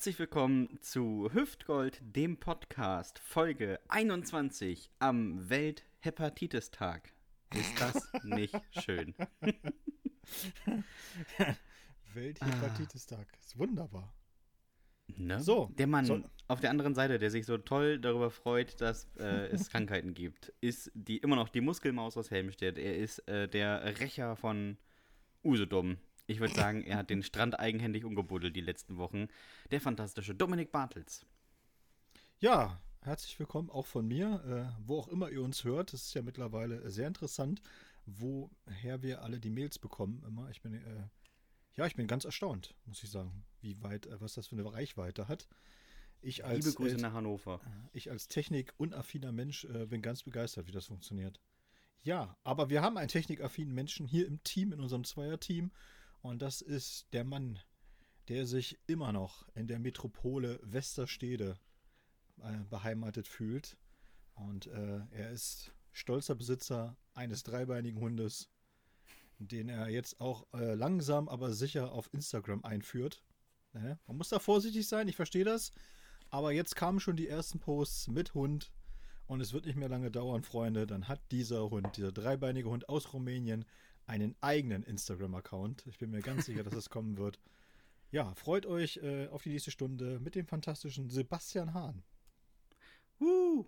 Herzlich willkommen zu Hüftgold, dem Podcast, Folge 21 am Welthepatitis-Tag. Ist das nicht schön? Welthepatitis-Tag. Ist wunderbar. Ne? So. Der Mann so. auf der anderen Seite, der sich so toll darüber freut, dass äh, es Krankheiten gibt, ist die immer noch die Muskelmaus aus Helmstedt. Er ist äh, der Rächer von Usedom. Ich würde sagen, er hat den Strand eigenhändig umgebuddelt die letzten Wochen. Der fantastische Dominik Bartels. Ja, herzlich willkommen auch von mir, äh, wo auch immer ihr uns hört. Es ist ja mittlerweile sehr interessant, woher wir alle die Mails bekommen. Immer. Ich bin, äh, ja, ich bin ganz erstaunt, muss ich sagen, wie weit, äh, was das für eine Reichweite hat. Ich als, Liebe Grüße nach Hannover. Äh, ich als technikunaffiner Mensch äh, bin ganz begeistert, wie das funktioniert. Ja, aber wir haben einen technikaffinen Menschen hier im Team, in unserem Zweierteam. Und das ist der Mann, der sich immer noch in der Metropole Westerstede äh, beheimatet fühlt. Und äh, er ist stolzer Besitzer eines dreibeinigen Hundes, den er jetzt auch äh, langsam, aber sicher auf Instagram einführt. Ne? Man muss da vorsichtig sein, ich verstehe das. Aber jetzt kamen schon die ersten Posts mit Hund. Und es wird nicht mehr lange dauern, Freunde. Dann hat dieser Hund, dieser dreibeinige Hund aus Rumänien, einen eigenen Instagram-Account. Ich bin mir ganz sicher, dass es kommen wird. Ja, freut euch äh, auf die nächste Stunde mit dem fantastischen Sebastian Hahn. Uh.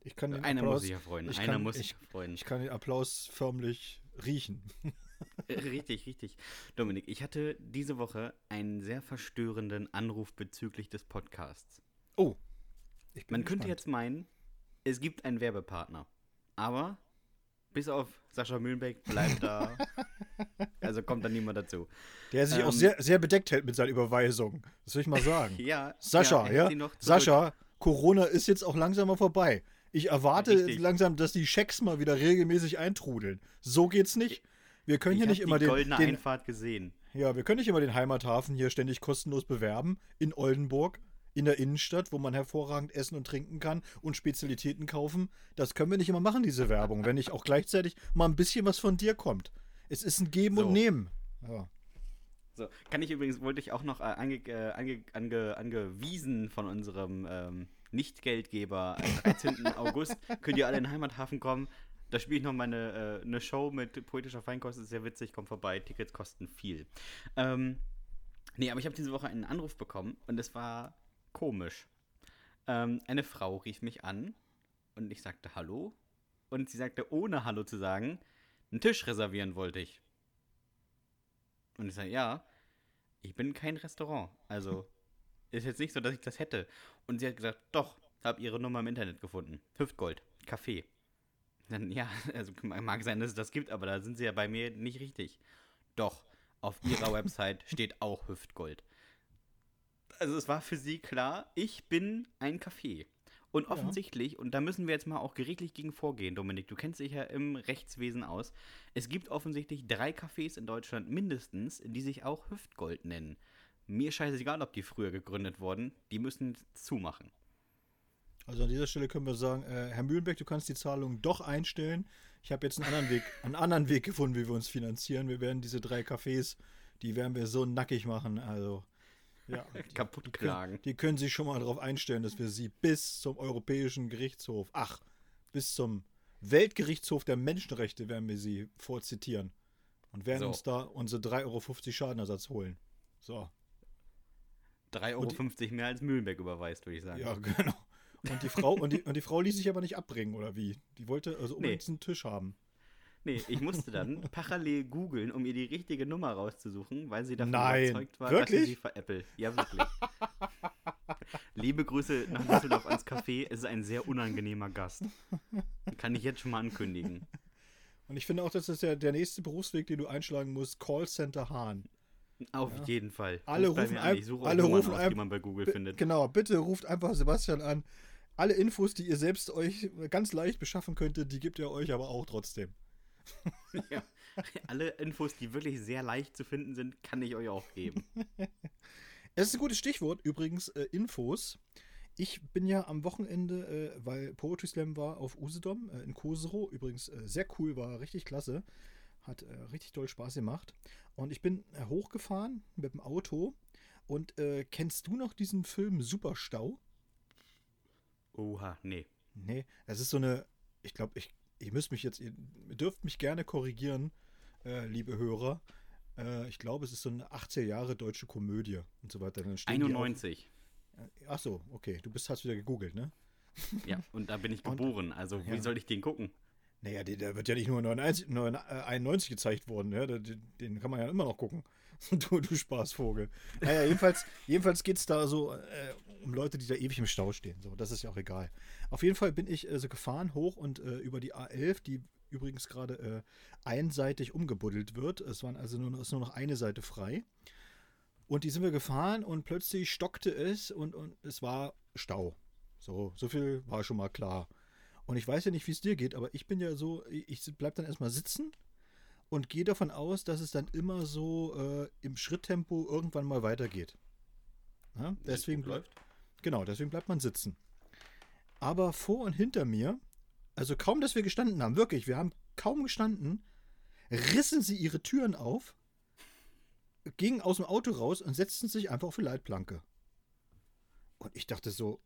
Ich kann den Einer Applaus, muss sich ja freuen. Ich Einer kann, muss sich ich, freuen. Ich kann den Applaus förmlich riechen. richtig, richtig. Dominik, ich hatte diese Woche einen sehr verstörenden Anruf bezüglich des Podcasts. Oh. Man gespannt. könnte jetzt meinen, es gibt einen Werbepartner. Aber bis auf Sascha Mühlenbeck bleibt da. also kommt da niemand dazu. Der sich ähm, auch sehr, sehr bedeckt hält mit seinen Überweisungen. Das will ich mal sagen. ja. Sascha, ja. ja? Sascha, Corona ist jetzt auch langsam mal vorbei. Ich erwarte Richtig. langsam, dass die Schecks mal wieder regelmäßig eintrudeln. So geht's nicht. Wir können ich hier nicht immer den. goldene den, Einfahrt gesehen. Ja, wir können nicht immer den Heimathafen hier ständig kostenlos bewerben in Oldenburg in der Innenstadt, wo man hervorragend essen und trinken kann und Spezialitäten kaufen. Das können wir nicht immer machen, diese Werbung, wenn nicht auch gleichzeitig mal ein bisschen was von dir kommt. Es ist ein Geben so. und Nehmen. Ja. So, kann ich übrigens, wollte ich auch noch äh, ange, äh, ange, ange, angewiesen von unserem ähm, Nicht-Geldgeber am 13. August, könnt ihr alle in den Heimathafen kommen. Da spiele ich noch meine äh, eine Show mit poetischer Feinkost, ist sehr witzig, kommt vorbei, Tickets kosten viel. Ähm, nee, aber ich habe diese Woche einen Anruf bekommen und es war komisch. Ähm, eine Frau rief mich an und ich sagte Hallo. Und sie sagte, ohne Hallo zu sagen, einen Tisch reservieren wollte ich. Und ich sage, ja, ich bin kein Restaurant. Also ist jetzt nicht so, dass ich das hätte. Und sie hat gesagt, doch, habe ihre Nummer im Internet gefunden. Hüftgold, Kaffee. Dann, ja, also mag sein, dass es das gibt, aber da sind sie ja bei mir nicht richtig. Doch, auf ihrer Website steht auch Hüftgold also es war für sie klar, ich bin ein Café. Und offensichtlich, ja. und da müssen wir jetzt mal auch gerichtlich gegen vorgehen, Dominik, du kennst dich ja im Rechtswesen aus. Es gibt offensichtlich drei Cafés in Deutschland mindestens, die sich auch Hüftgold nennen. Mir scheißegal, ob die früher gegründet wurden, die müssen zumachen. Also an dieser Stelle können wir sagen, äh, Herr Mühlenbeck, du kannst die Zahlung doch einstellen. Ich habe jetzt einen anderen Weg, einen anderen Weg gefunden, wie wir uns finanzieren. Wir werden diese drei Cafés, die werden wir so nackig machen. Also ja, kaputt klagen. Die, die können sich schon mal darauf einstellen, dass wir sie bis zum Europäischen Gerichtshof, ach, bis zum Weltgerichtshof der Menschenrechte werden wir sie vorzitieren. Und werden so. uns da unsere 3,50 Euro Schadenersatz holen. So. 3,50 Euro mehr als Mühlenberg überweist, würde ich sagen. Ja, genau. Und die Frau, und die, und die Frau ließ sich aber nicht abbringen, oder wie? Die wollte also unbedingt nee. diesen Tisch haben. Nee, ich musste dann parallel googeln, um ihr die richtige Nummer rauszusuchen, weil sie davon Nein, überzeugt war, wirklich? dass sie veräppelt. Ja, wirklich. Liebe Grüße nach Düsseldorf ans Café. Es ist ein sehr unangenehmer Gast. Kann ich jetzt schon mal ankündigen. Und ich finde auch, das ist ja der nächste Berufsweg, den du einschlagen musst: Callcenter Hahn. Auf ja. jeden Fall. Alle rufen, ein, alle rufen aus, die man bei Google findet. Genau, bitte ruft einfach Sebastian an. Alle Infos, die ihr selbst euch ganz leicht beschaffen könntet, die gibt er euch aber auch trotzdem. ja. Alle Infos, die wirklich sehr leicht zu finden sind, kann ich euch auch geben. Es ist ein gutes Stichwort, übrigens, äh, Infos. Ich bin ja am Wochenende, äh, weil Poetry Slam war auf Usedom äh, in Kosero. Übrigens äh, sehr cool, war richtig klasse. Hat äh, richtig doll Spaß gemacht. Und ich bin äh, hochgefahren mit dem Auto Und kennst du noch diesen Film Superstau? Oha, nee. Nee, es ist so eine, ich glaube, ich, ich müsste mich jetzt, ihr dürft mich gerne korrigieren, äh, liebe Hörer. Äh, ich glaube, es ist so eine 80er Jahre deutsche Komödie und so weiter. Dann stehen die 91. Auf, ach so, okay, du bist, hast wieder gegoogelt, ne? Ja, und da bin ich geboren. Also, ja. wie soll ich den gucken? Naja, der, der wird ja nicht nur 91, 91 gezeigt worden, ja? Den, den kann man ja immer noch gucken. Du, du Spaßvogel. Naja, jedenfalls, jedenfalls geht es da so äh, um Leute, die da ewig im Stau stehen. So, das ist ja auch egal. Auf jeden Fall bin ich äh, so gefahren hoch und äh, über die A11, die übrigens gerade äh, einseitig umgebuddelt wird. Es waren also nur, ist nur noch eine Seite frei. Und die sind wir gefahren und plötzlich stockte es und, und es war Stau. So, so viel war schon mal klar. Und ich weiß ja nicht, wie es dir geht, aber ich bin ja so, ich bleib dann erstmal sitzen und gehe davon aus, dass es dann immer so äh, im Schritttempo irgendwann mal weitergeht. Ja, deswegen bleibt. Genau, deswegen bleibt man sitzen. Aber vor und hinter mir, also kaum, dass wir gestanden haben, wirklich, wir haben kaum gestanden, rissen sie ihre Türen auf, gingen aus dem Auto raus und setzten sich einfach auf die Leitplanke. Und ich dachte so,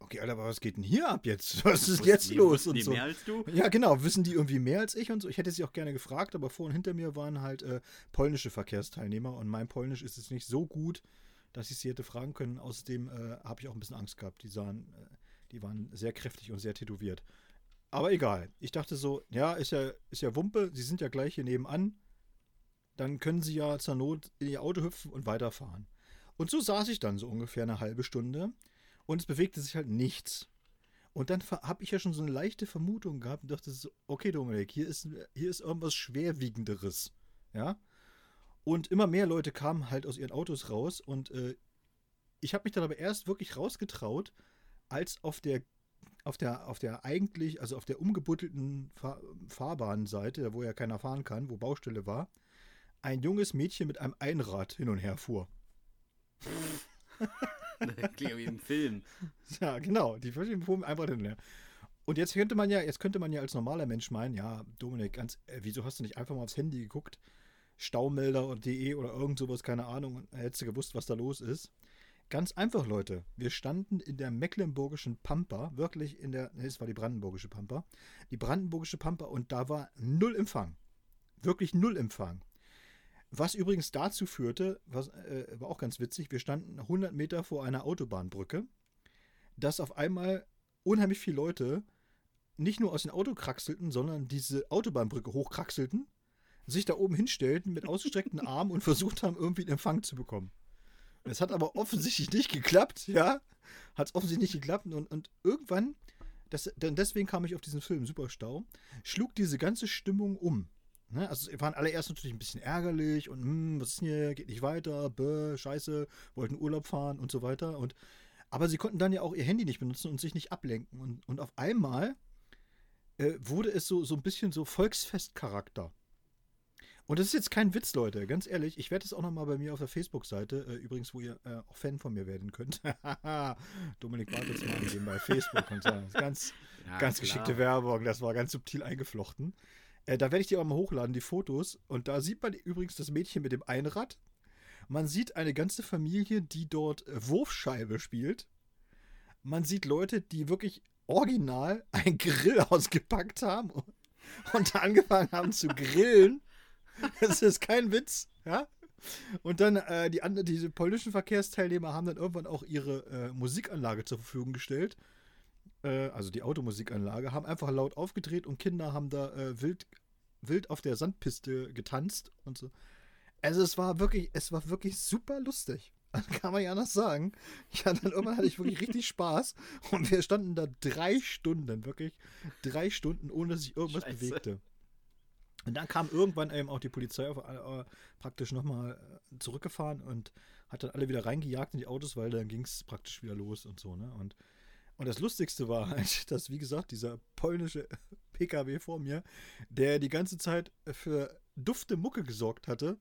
okay, Alter, aber was geht denn hier ab jetzt? Was ist Wussten jetzt die, los? Und die so. mehr als du? Ja, genau. Wissen die irgendwie mehr als ich und so? Ich hätte sie auch gerne gefragt, aber vor und hinter mir waren halt äh, polnische Verkehrsteilnehmer und mein Polnisch ist jetzt nicht so gut, dass ich sie hätte fragen können. Außerdem äh, habe ich auch ein bisschen Angst gehabt. Die sahen, äh, die waren sehr kräftig und sehr tätowiert. Aber egal. Ich dachte so, ja, ist ja, ist ja Wumpe, sie sind ja gleich hier nebenan. Dann können sie ja zur Not in ihr Auto hüpfen und weiterfahren. Und so saß ich dann so ungefähr eine halbe Stunde und es bewegte sich halt nichts. Und dann habe ich ja schon so eine leichte Vermutung gehabt und dachte so, okay, Dominik, hier ist, hier ist irgendwas Schwerwiegenderes. Ja. Und immer mehr Leute kamen halt aus ihren Autos raus und äh, ich habe mich dann aber erst wirklich rausgetraut, als auf der, auf der, auf der eigentlich, also auf der umgebuttelten Fahr Fahrbahnseite, wo ja keiner fahren kann, wo Baustelle war, ein junges Mädchen mit einem Einrad hin und her fuhr. Klingt wie im Film. Ja, genau. Die fuhren einfach hin und her. Und jetzt könnte man ja, jetzt könnte man ja als normaler Mensch meinen, ja, Dominik, ganz, äh, wieso hast du nicht einfach mal aufs Handy geguckt? Staumelder und de oder irgend sowas, keine Ahnung, hättest du gewusst, was da los ist. Ganz einfach, Leute. Wir standen in der mecklenburgischen Pampa, wirklich in der, nee, es war die brandenburgische Pampa, die brandenburgische Pampa und da war null Empfang. Wirklich null Empfang. Was übrigens dazu führte, was äh, war auch ganz witzig, wir standen 100 Meter vor einer Autobahnbrücke, dass auf einmal unheimlich viele Leute nicht nur aus dem Auto kraxelten, sondern diese Autobahnbrücke hochkraxelten, sich da oben hinstellten mit ausgestreckten Armen und versucht haben, irgendwie einen Empfang zu bekommen. Es hat aber offensichtlich nicht geklappt, ja. Hat es offensichtlich nicht geklappt und, und irgendwann, das, denn deswegen kam ich auf diesen Film Superstau, schlug diese ganze Stimmung um. Ne? Also waren alle erst natürlich ein bisschen ärgerlich und hm, was ist denn hier, geht nicht weiter, bäh, scheiße, wollten Urlaub fahren und so weiter. Und, aber sie konnten dann ja auch ihr Handy nicht benutzen und sich nicht ablenken. Und, und auf einmal äh, wurde es so, so ein bisschen so Volksfestcharakter. Und das ist jetzt kein Witz, Leute, ganz ehrlich. Ich werde es auch nochmal bei mir auf der Facebook-Seite, äh, übrigens, wo ihr äh, auch Fan von mir werden könnt. Dominik Bartelsmann angeben bei Facebook und so. Ganz, Ja, ganz klar. geschickte Werbung, das war ganz subtil eingeflochten. Äh, da werde ich die auch mal hochladen, die Fotos. Und da sieht man übrigens das Mädchen mit dem Einrad. Man sieht eine ganze Familie, die dort äh, Wurfscheibe spielt. Man sieht Leute, die wirklich original ein Grill ausgepackt haben und, und angefangen haben zu grillen. Das ist kein Witz, ja. Und dann äh, die anderen, diese polnischen Verkehrsteilnehmer haben dann irgendwann auch ihre äh, Musikanlage zur Verfügung gestellt. Äh, also die Automusikanlage, haben einfach laut aufgedreht und Kinder haben da äh, wild, wild auf der Sandpiste getanzt und so. Also es war wirklich, es war wirklich super lustig. Das kann man ja anders sagen. Ja, dann irgendwann hatte ich wirklich richtig Spaß. Und wir standen da drei Stunden, wirklich drei Stunden, ohne dass sich irgendwas Scheiße. bewegte. Und dann kam irgendwann eben auch die Polizei auf, äh, praktisch nochmal äh, zurückgefahren und hat dann alle wieder reingejagt in die Autos, weil dann ging es praktisch wieder los und so, ne? Und, und das Lustigste war halt, dass, wie gesagt, dieser polnische PKW vor mir, der die ganze Zeit für dufte Mucke gesorgt hatte,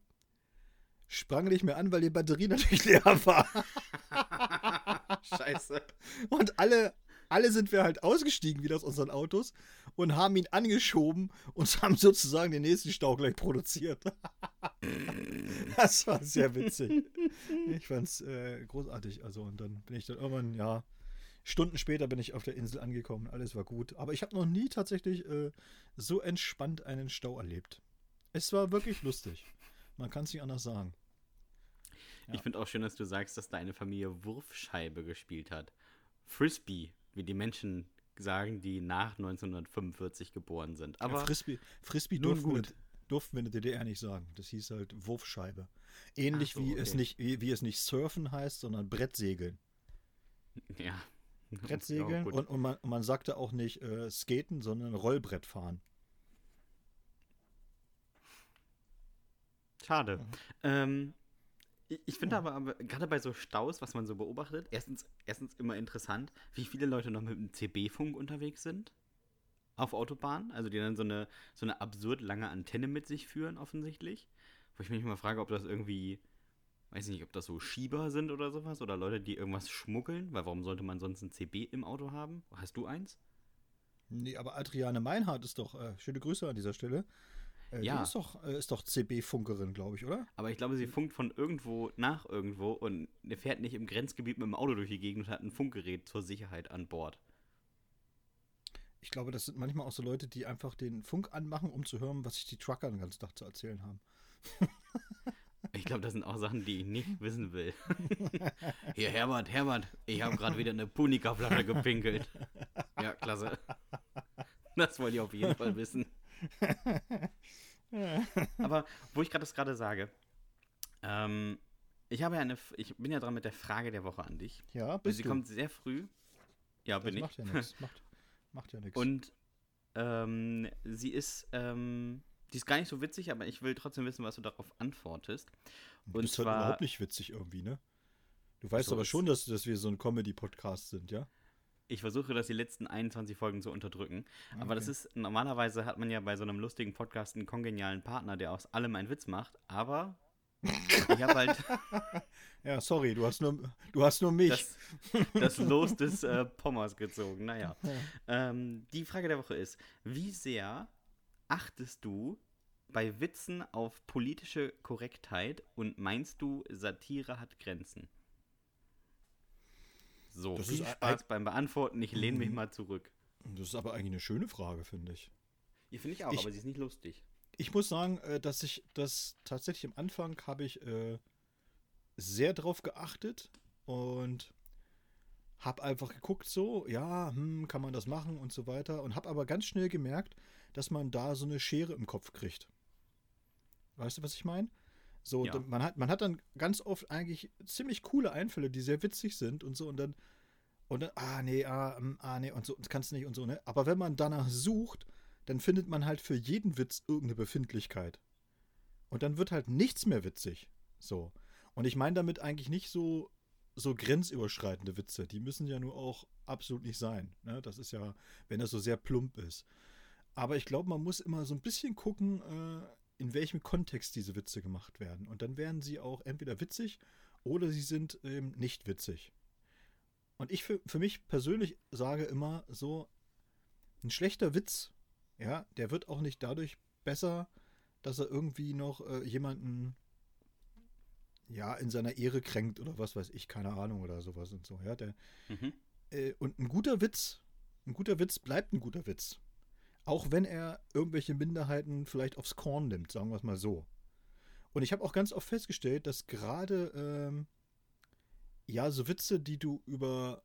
sprang nicht mehr an, weil die Batterie natürlich leer war. Scheiße. Und alle, alle sind wir halt ausgestiegen wieder aus unseren Autos und haben ihn angeschoben und haben sozusagen den nächsten Stau gleich produziert. das war sehr witzig. Ich fand's äh, großartig. Also, und dann bin ich dann irgendwann, ja, Stunden später bin ich auf der Insel angekommen. Alles war gut. Aber ich habe noch nie tatsächlich äh, so entspannt einen Stau erlebt. Es war wirklich lustig. Man kann es nicht anders sagen. Ja. Ich finde auch schön, dass du sagst, dass deine Familie Wurfscheibe gespielt hat. Frisbee, wie die Menschen sagen, die nach 1945 geboren sind. Aber ja, Frisbee, Frisbee durften, wir, durften wir in der DDR nicht sagen. Das hieß halt Wurfscheibe. Ähnlich so, wie, okay. es nicht, wie, wie es nicht Surfen heißt, sondern Brettsegeln. Ja. Brettsegeln ja, und, und, man, und man sagte auch nicht äh, Skaten, sondern Rollbrett fahren. Schade. Mhm. Ähm, ich finde aber, aber gerade bei so Staus, was man so beobachtet, erstens, erstens immer interessant, wie viele Leute noch mit dem CB-Funk unterwegs sind auf Autobahnen, also die dann so eine, so eine absurd lange Antenne mit sich führen, offensichtlich. Wo ich mich mal frage, ob das irgendwie, weiß nicht, ob das so Schieber sind oder sowas oder Leute, die irgendwas schmuggeln, weil warum sollte man sonst ein CB im Auto haben? Hast du eins? Nee, aber Adriane Meinhardt ist doch, äh, schöne Grüße an dieser Stelle, äh, ja. Die ist doch, äh, doch CB-Funkerin, glaube ich, oder? Aber ich glaube, sie funkt von irgendwo nach irgendwo und fährt nicht im Grenzgebiet mit dem Auto durch die Gegend und hat ein Funkgerät zur Sicherheit an Bord. Ich glaube, das sind manchmal auch so Leute, die einfach den Funk anmachen, um zu hören, was sich die Trucker den ganzen Tag zu erzählen haben. Ich glaube, das sind auch Sachen, die ich nicht wissen will. Hier, Herbert, Herbert, ich habe gerade wieder eine Punika-Flasche gepinkelt. Ja, klasse. Das wollte ich auf jeden Fall wissen. Aber wo ich gerade das gerade sage, ähm, ich habe ja eine, ich bin ja dran mit der Frage der Woche an dich. Ja, bist Sie du. kommt sehr früh. Ja, bin das ich. Macht ja nichts. Macht, macht ja nichts. Und ähm, sie ist, ähm, die ist gar nicht so witzig, aber ich will trotzdem wissen, was du darauf antwortest. Und du bist zwar, halt überhaupt nicht witzig irgendwie, ne? Du weißt so aber schon, dass, dass wir so ein Comedy-Podcast sind, ja? Ich versuche das die letzten 21 Folgen zu unterdrücken. Okay. Aber das ist, normalerweise hat man ja bei so einem lustigen Podcast einen kongenialen Partner, der aus allem einen Witz macht. Aber ich habe halt. ja, sorry, du hast nur, du hast nur mich. Das, das Los des äh, Pommers gezogen. Naja. Ähm, die Frage der Woche ist: Wie sehr achtest du bei Witzen auf politische Korrektheit und meinst du, Satire hat Grenzen? So, das viel Spaß beim Beantworten. Ich lehne mich mhm. mal zurück. Das ist aber eigentlich eine schöne Frage, finde ich. Ja, finde ich auch, ich, aber sie ist nicht lustig. Ich muss sagen, äh, dass ich das tatsächlich am Anfang habe ich äh, sehr drauf geachtet und habe einfach geguckt, so, ja, hm, kann man das machen und so weiter. Und habe aber ganz schnell gemerkt, dass man da so eine Schere im Kopf kriegt. Weißt du, was ich meine? So, ja. man, hat, man hat dann ganz oft eigentlich ziemlich coole Einfälle, die sehr witzig sind und so und dann, und dann, ah nee, ah, mm, ah nee und so, das kannst du nicht und so, ne? Aber wenn man danach sucht, dann findet man halt für jeden Witz irgendeine Befindlichkeit. Und dann wird halt nichts mehr witzig. So. Und ich meine damit eigentlich nicht so, so grenzüberschreitende Witze. Die müssen ja nur auch absolut nicht sein. Ne? Das ist ja, wenn das so sehr plump ist. Aber ich glaube, man muss immer so ein bisschen gucken, äh, in welchem Kontext diese Witze gemacht werden. Und dann werden sie auch entweder witzig oder sie sind ähm, nicht witzig. Und ich für, für mich persönlich sage immer so, ein schlechter Witz, ja, der wird auch nicht dadurch besser, dass er irgendwie noch äh, jemanden ja in seiner Ehre kränkt oder was weiß ich, keine Ahnung oder sowas und so, ja. Der, mhm. äh, und ein guter Witz, ein guter Witz bleibt ein guter Witz. Auch wenn er irgendwelche Minderheiten vielleicht aufs Korn nimmt, sagen wir es mal so. Und ich habe auch ganz oft festgestellt, dass gerade ähm, ja so Witze, die du über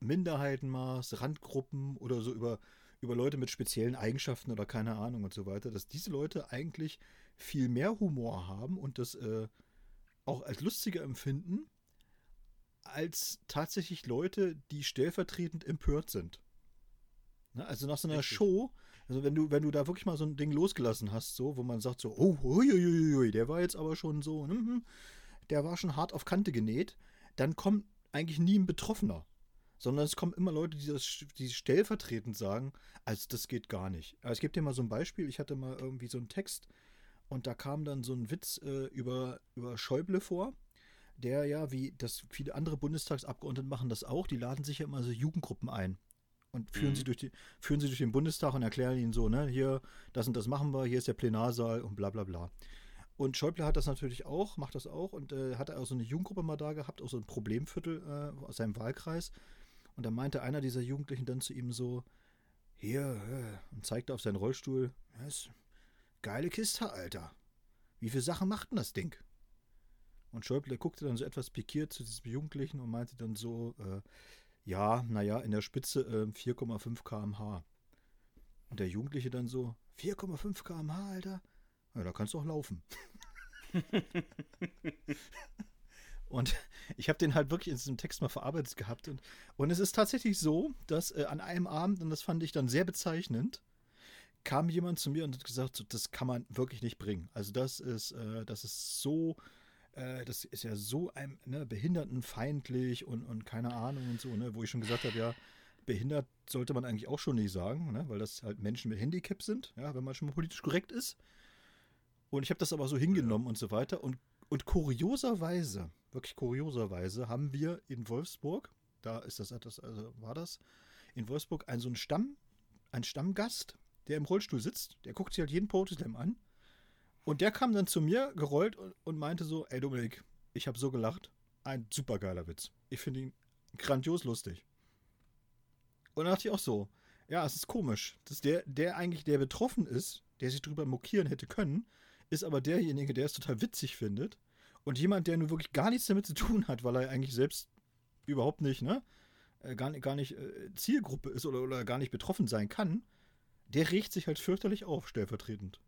Minderheiten machst, Randgruppen oder so über, über Leute mit speziellen Eigenschaften oder keine Ahnung und so weiter, dass diese Leute eigentlich viel mehr Humor haben und das äh, auch als lustiger empfinden, als tatsächlich Leute, die stellvertretend empört sind. Ne? Also nach so einer Richtig. Show, also wenn du, wenn du da wirklich mal so ein Ding losgelassen hast, so, wo man sagt so, oh, uiuiui, der war jetzt aber schon so, mm, der war schon hart auf Kante genäht, dann kommt eigentlich nie ein Betroffener. Sondern es kommen immer Leute, die das die stellvertretend sagen, also das geht gar nicht. Also ich gebe dir mal so ein Beispiel, ich hatte mal irgendwie so einen Text und da kam dann so ein Witz äh, über, über Schäuble vor, der ja, wie das viele andere Bundestagsabgeordnete machen das auch, die laden sich ja immer so Jugendgruppen ein und führen Mhm. sie durch die, führen sie durch den Bundestag und erklären ihnen so, ne, hier, das und das machen wir, hier ist der Plenarsaal und bla bla bla. Und Schäuble hat das natürlich auch, macht das auch und äh, hat auch so eine Jugendgruppe mal da gehabt, auch so ein Problemviertel äh, aus seinem Wahlkreis. Und da meinte einer dieser Jugendlichen dann zu ihm so, hier, äh, und zeigte auf seinen Rollstuhl, ist geile Kiste, Alter. Wie viele Sachen macht denn das Ding? Und Schäuble guckte dann so etwas pikiert zu diesem Jugendlichen und meinte dann so, äh, ja, naja, in der Spitze äh, 4,5 km/h. Und der Jugendliche dann so, 4,5 km/h, Alter? Ja, da kannst du auch laufen. und ich habe den halt wirklich in diesem Text mal verarbeitet gehabt. Und, und es ist tatsächlich so, dass äh, an einem Abend, und das fand ich dann sehr bezeichnend, kam jemand zu mir und hat gesagt, so, das kann man wirklich nicht bringen. Also das ist, äh, das ist so, äh, das ist ja so ein ne, behindertenfeindlich und, und keine Ahnung und so, ne, wo ich schon gesagt habe, ja, behindert sollte man eigentlich auch schon nicht sagen, ne, weil das halt Menschen mit Handicap sind, ja, wenn man schon mal politisch korrekt ist. Und ich habe das aber so hingenommen und so weiter. Und, und kurioserweise, wirklich kurioserweise, haben wir in Wolfsburg, da ist das, also war das, in Wolfsburg ein so ein Stamm, ein Stammgast, der im Rollstuhl sitzt, der guckt sich halt jeden Poetry-Slam an. Und der kam dann zu mir gerollt und, und meinte so, ey Dominik, ich habe so gelacht. Ein supergeiler Witz. Ich finde ihn grandios lustig. Und dann dachte ich auch so, ja, es ist komisch, dass der, der eigentlich, der betroffen ist, der sich drüber mokieren hätte können, ist aber derjenige, der es total witzig findet. Und jemand, der nur wirklich gar nichts damit zu tun hat, weil er eigentlich selbst überhaupt nicht, ne, äh, gar, gar nicht äh, Zielgruppe ist oder, oder gar nicht betroffen sein kann, der regt sich halt fürchterlich auf, stellvertretend.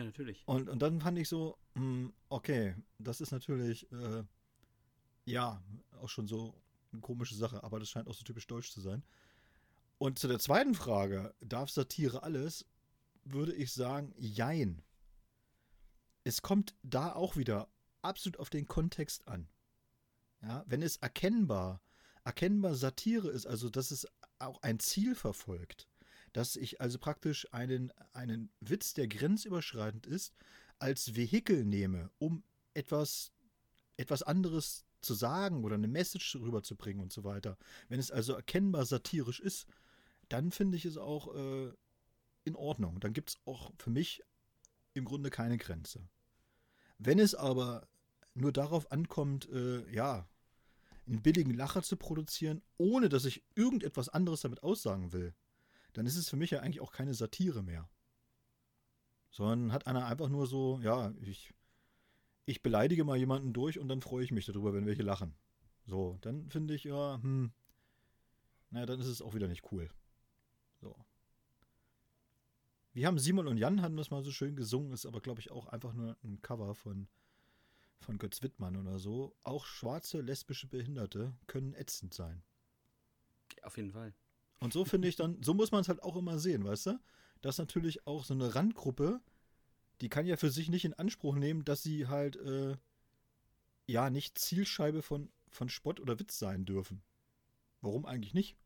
Ja, natürlich. Und, und dann fand ich so, mh, okay, das ist natürlich, äh, ja, auch schon so eine komische Sache, aber das scheint auch so typisch deutsch zu sein. Und zu der zweiten Frage, darf Satire alles, würde ich sagen, jein. Es kommt da auch wieder absolut auf den Kontext an. Ja, wenn es erkennbar, erkennbar Satire ist, also dass es auch ein Ziel verfolgt, dass ich also praktisch einen, einen Witz, der grenzüberschreitend ist, als Vehikel nehme, um etwas, etwas anderes zu sagen oder eine Message rüberzubringen und so weiter. Wenn es also erkennbar satirisch ist, dann finde ich es auch äh, in Ordnung. Dann gibt es auch für mich im Grunde keine Grenze. Wenn es aber nur darauf ankommt, äh, ja, einen billigen Lacher zu produzieren, ohne dass ich irgendetwas anderes damit aussagen will, dann ist es für mich ja eigentlich auch keine Satire mehr. Sondern hat einer einfach nur so, ja, ich, ich beleidige mal jemanden durch und dann freue ich mich darüber, wenn welche lachen. So, dann finde ich, ja, hm, naja, dann ist es auch wieder nicht cool. So. Wir haben Simon und Jan haben das mal so schön gesungen, ist aber, glaube ich, auch einfach nur ein Cover von, von Götz Wittmann oder so. Auch schwarze lesbische Behinderte können ätzend sein. Auf jeden Fall. Und so finde ich dann, so muss man es halt auch immer sehen, weißt du? Dass natürlich auch so eine Randgruppe, die kann ja für sich nicht in Anspruch nehmen, dass sie halt, äh, ja, nicht Zielscheibe von, von Spott oder Witz sein dürfen. Warum eigentlich nicht?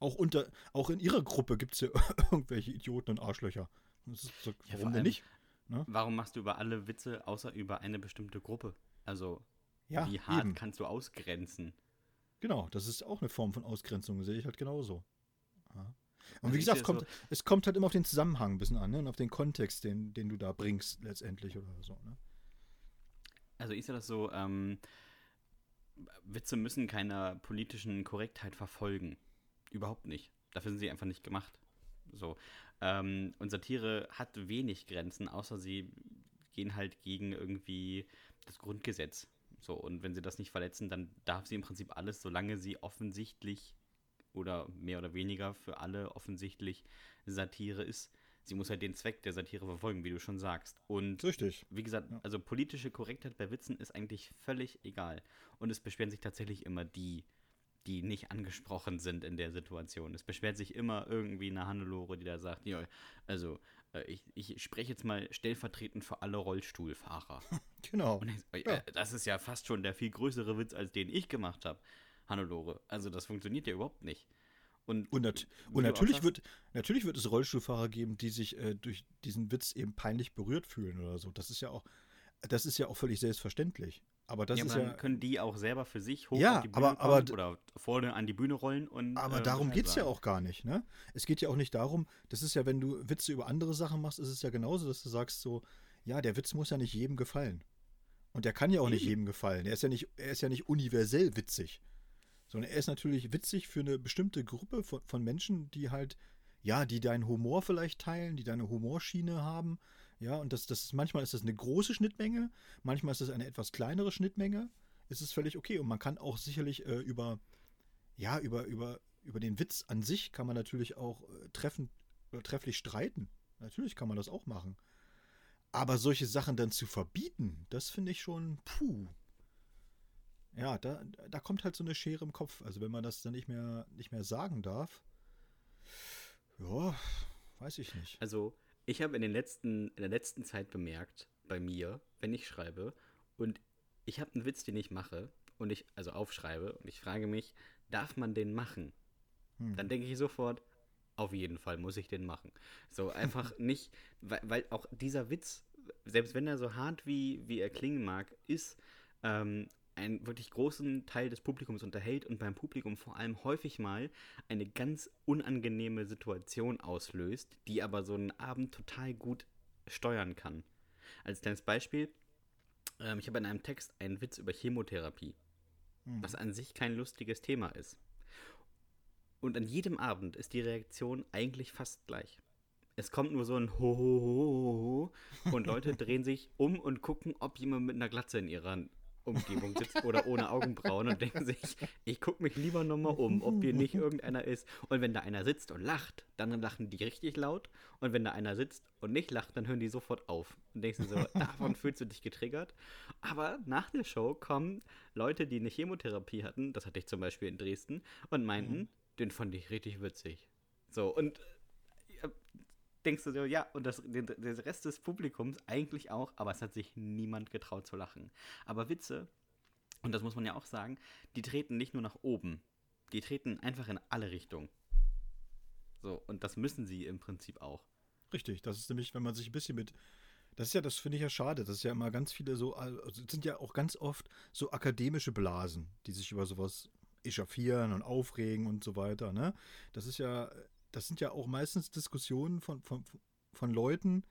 Auch, unter, auch in ihrer Gruppe gibt es ja irgendwelche Idioten und Arschlöcher. So, Ja, warum denn allem- nicht? Warum machst du über alle Witze außer über eine bestimmte Gruppe? Also, Ja, wie hart eben. kannst du ausgrenzen? Genau, das ist auch eine Form von Ausgrenzung, sehe ich halt genauso. Ja. Und Also wie gesagt, es kommt, so- es kommt halt immer auf den Zusammenhang ein bisschen an ne? und auf den Kontext, den, den du da bringst, letztendlich oder so. Ne? Also ich sehe das so, ähm, Witze müssen keiner politischen Korrektheit verfolgen. Überhaupt nicht. Dafür sind sie einfach nicht gemacht. So. Ähm, und Satire hat wenig Grenzen, außer sie gehen halt gegen irgendwie das Grundgesetz. So, und wenn sie das nicht verletzen, dann darf sie im Prinzip alles, solange sie offensichtlich oder mehr oder weniger für alle offensichtlich Satire ist. Sie muss halt den Zweck der Satire verfolgen, wie du schon sagst. Und Richtig. wie gesagt, Ja. also politische Korrektheit bei Witzen ist eigentlich völlig egal. Und es beschweren sich tatsächlich immer die, die nicht angesprochen sind in der Situation. Es beschwert sich immer irgendwie eine Hannelore, die da sagt, ja, also äh, ich, ich spreche jetzt mal stellvertretend für alle Rollstuhlfahrer. Genau. Und ich, Ja. äh, das ist ja fast schon der viel größere Witz, als den ich gemacht habe, Hannelore. Also das funktioniert ja überhaupt nicht. Und, Und, nat und natürlich, sagst- wird, natürlich wird es Rollstuhlfahrer geben, die sich äh, durch diesen Witz eben peinlich berührt fühlen oder so. Das ist ja auch, das ist ja auch völlig selbstverständlich. Aber das ja, ist aber ja. können die auch selber für sich hoch Ja, auf die Bühne aber- kommen aber- oder vorne an die Bühne rollen und. Aber äh, darum geht es ja auch gar nicht, ne? Es geht ja auch nicht darum, das ist ja, wenn du Witze über andere Sachen machst, ist es ja genauso, dass du sagst so, ja, der Witz muss ja nicht jedem gefallen. Und der kann ja auch nicht jedem gefallen. Er ist ja nicht, er ist ja nicht universell witzig. Sondern er ist natürlich witzig für eine bestimmte Gruppe von, von Menschen, die halt, ja, die deinen Humor vielleicht teilen, die deine Humorschiene haben. Ja, und das, das ist, manchmal ist das eine große Schnittmenge, manchmal ist das eine etwas kleinere Schnittmenge. Es ist völlig okay. Und man kann auch sicherlich äh, über, ja, über, über, über den Witz an sich kann man natürlich auch äh, treffend oder trefflich streiten. Natürlich kann man das auch machen. Aber solche Sachen dann zu verbieten, das finde ich schon, puh. Ja, da, da kommt halt so eine Schere im Kopf. Also wenn man das dann nicht mehr, nicht mehr sagen darf, ja, weiß ich nicht. Also, ich habe in, den letzten, in der letzten Zeit bemerkt, bei mir, wenn ich schreibe, und ich habe einen Witz, den ich mache, und ich, also aufschreibe, und ich frage mich, darf man den machen? Hm. Dann denke ich sofort, auf jeden Fall muss ich den machen. So einfach nicht, weil, weil auch dieser Witz, selbst wenn er so hart wie, wie er klingen mag, ist, ähm, einen wirklich großen Teil des Publikums unterhält und beim Publikum vor allem häufig mal eine ganz unangenehme Situation auslöst, die aber so einen Abend total gut steuern kann. Als kleines Beispiel, ähm, ich habe in einem Text einen Witz über Chemotherapie, Hm. was an sich kein lustiges Thema ist. Und an jedem Abend ist die Reaktion eigentlich fast gleich. Es kommt nur so ein ho, ho, ho, ho und Leute drehen sich um und gucken, ob jemand mit einer Glatze in ihrer Umgebung sitzt oder ohne Augenbrauen und denken sich, ich gucke mich lieber nochmal um, ob hier nicht irgendeiner ist. Und wenn da einer sitzt und lacht, dann lachen die richtig laut. Und wenn da einer sitzt und nicht lacht, dann hören die sofort auf. Und denkst du so, davon fühlst du dich getriggert. Aber nach der Show kommen Leute, die eine Chemotherapie hatten, das hatte ich zum Beispiel in Dresden, und meinten, den fand ich richtig witzig. So, und äh, denkst du so, ja, und das, den, der Rest des Publikums eigentlich auch, aber es hat sich niemand getraut zu lachen. Aber Witze, und das muss man ja auch sagen, die treten nicht nur nach oben, die treten einfach in alle Richtungen. So, und das müssen sie im Prinzip auch. Richtig, das ist nämlich, wenn man sich ein bisschen mit. Das ist ja, das finde ich ja schade. Das ist ja immer ganz viele so, also sind ja auch ganz oft so akademische Blasen, die sich über sowas echauffieren und aufregen und so weiter. Ne? Das ist ja, das sind ja auch meistens Diskussionen von, von, von Leuten,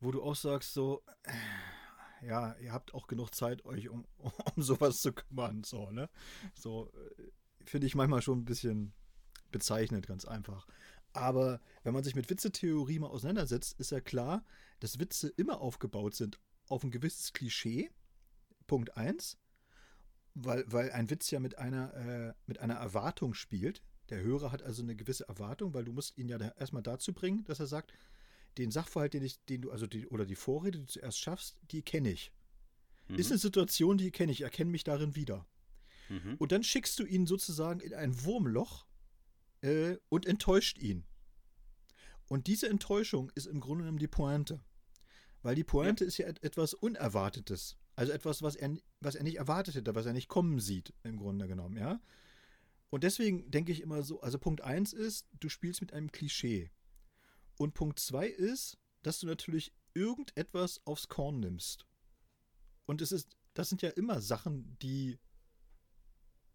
wo du auch sagst, so, äh, ja, ihr habt auch genug Zeit, euch um, um sowas zu kümmern. So, ne? So, äh, finde ich manchmal schon ein bisschen bezeichnet, ganz einfach. Aber wenn man sich mit Witzetheorie mal auseinandersetzt, ist ja klar, dass Witze immer aufgebaut sind auf ein gewisses Klischee. Punkt 1. Weil, weil ein Witz ja mit einer, äh, mit einer Erwartung spielt. Der Hörer hat also eine gewisse Erwartung, weil du musst ihn ja da erstmal dazu bringen, dass er sagt, den Sachverhalt, den ich, den du, also die, oder die Vorrede, die du zuerst schaffst, die kenne ich. Mhm. Ist eine Situation, die kenne ich, erkenne mich darin wieder. Mhm. Und dann schickst du ihn sozusagen in ein Wurmloch äh, und enttäuscht ihn. Und diese Enttäuschung ist im Grunde genommen die Pointe. Weil die Pointe ist ja et etwas Unerwartetes. Also etwas, was er, was er nicht erwartet hätte, was er nicht kommen sieht, im Grunde genommen, ja. Und deswegen denke ich immer so, also Punkt 1 ist, du spielst mit einem Klischee. Und Punkt 2 ist, dass du natürlich irgendetwas aufs Korn nimmst. Und es ist, das sind ja immer Sachen, die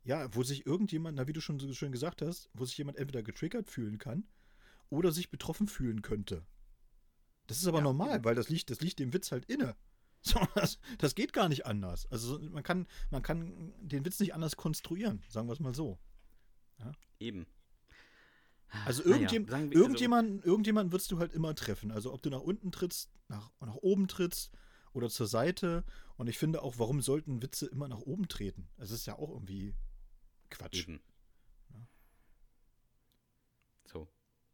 ja, wo sich irgendjemand, na wie du schon so schön gesagt hast, wo sich jemand entweder getriggert fühlen kann oder sich betroffen fühlen könnte. Das ist aber Ja, normal, eben. weil das liegt, das liegt dem Witz halt inne. So, das, das geht gar nicht anders. Also man kann, man kann den Witz nicht anders konstruieren, sagen wir es mal so. Eben. Also Naja, irgendjem, sagen wir- also- irgendjemanden, irgendjemanden wirst du halt immer treffen. Also ob du nach unten trittst, nach, nach oben trittst oder zur Seite. Und ich finde auch, warum sollten Witze immer nach oben treten? Das ist ja auch irgendwie Quatsch. Eben. So.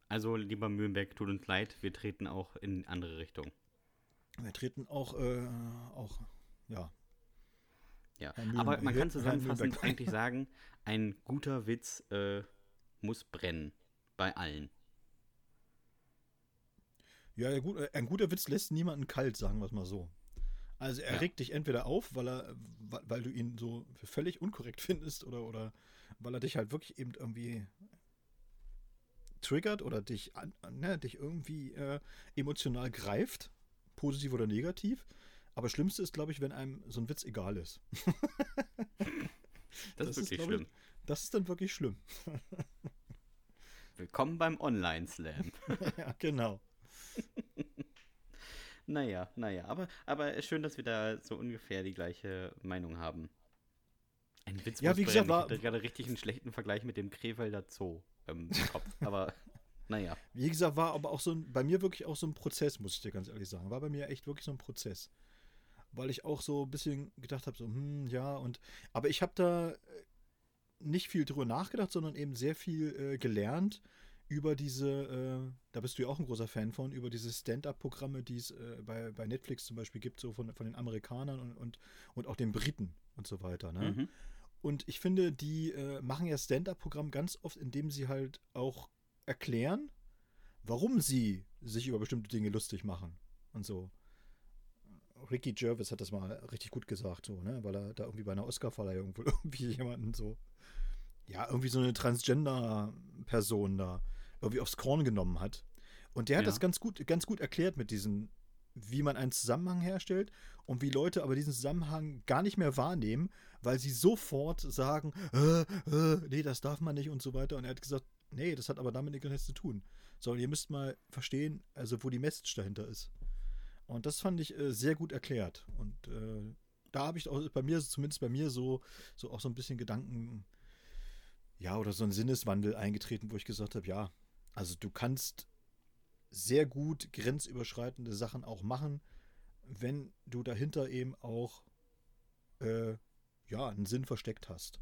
Also, lieber Mühlenbeck, tut uns leid, wir treten auch in andere Richtungen. Wir treten auch, äh, auch, ja. Ja. Mühlen- Aber man kann zusammenfassend eigentlich sagen, ein guter Witz äh, muss brennen. Bei allen. Ja, ja, gut, äh, ein guter Witz lässt niemanden kalt, sagen wir es mal so. Also er Ja. regt dich entweder auf, weil er, weil, weil du ihn so für völlig unkorrekt findest oder, oder weil er dich halt wirklich eben irgendwie triggert oder dich, an, ne, dich irgendwie äh, emotional greift, positiv oder negativ. Aber Schlimmste ist, glaube ich, wenn einem so ein Witz egal ist. Das, ist wirklich glaub schlimm. Ich, das ist dann wirklich schlimm. Willkommen beim Online-Slam. ja, genau. naja, naja, aber, aber schön, dass wir da so ungefähr die gleiche Meinung haben. Ein Witz, Ja, wie gesagt, war- Ich hatte gerade richtig einen schlechten Vergleich mit dem Krefelder Zoo ähm, im Kopf. aber naja. Wie gesagt, war aber auch so ein, bei mir wirklich auch so ein Prozess, muss ich dir ganz ehrlich sagen. War bei mir echt wirklich so ein Prozess. Weil ich auch so ein bisschen gedacht habe, so, hm, ja, und, aber ich habe da äh, nicht viel drüber nachgedacht, sondern eben sehr viel äh, gelernt über diese, äh, da bist du ja auch ein großer Fan von, über diese Stand-up-Programme, die es äh, bei, bei Netflix zum Beispiel gibt, so von, von den Amerikanern und, und, und auch den Briten und so weiter. Ne? Mhm. Und ich finde, die äh, machen ja Stand-up-Programm ganz oft, indem sie halt auch erklären, warum sie sich über bestimmte Dinge lustig machen und so. Ricky Gervais hat das mal richtig gut gesagt, so, ne? Weil er da irgendwie bei einer Oscarverleihung wohl irgendwie jemanden so, ja, irgendwie so eine Transgender-Person da irgendwie aufs Korn genommen hat. Und der hat Ja. das ganz gut, ganz gut erklärt mit diesen, wie man einen Zusammenhang herstellt und wie Leute aber diesen Zusammenhang gar nicht mehr wahrnehmen, weil sie sofort sagen, äh, äh, nee, das darf man nicht und so weiter. Und er hat gesagt, nee, das hat aber damit nichts zu tun. Sondern ihr müsst mal verstehen, also wo die Message dahinter ist. Und das fand ich äh, sehr gut erklärt. Und äh, da habe ich auch bei mir, zumindest bei mir, so, so auch so ein bisschen Gedanken, ja, oder so ein Sinneswandel eingetreten, wo ich gesagt habe, ja, also du kannst sehr gut grenzüberschreitende Sachen auch machen, wenn du dahinter eben auch äh, ja, einen Sinn versteckt hast.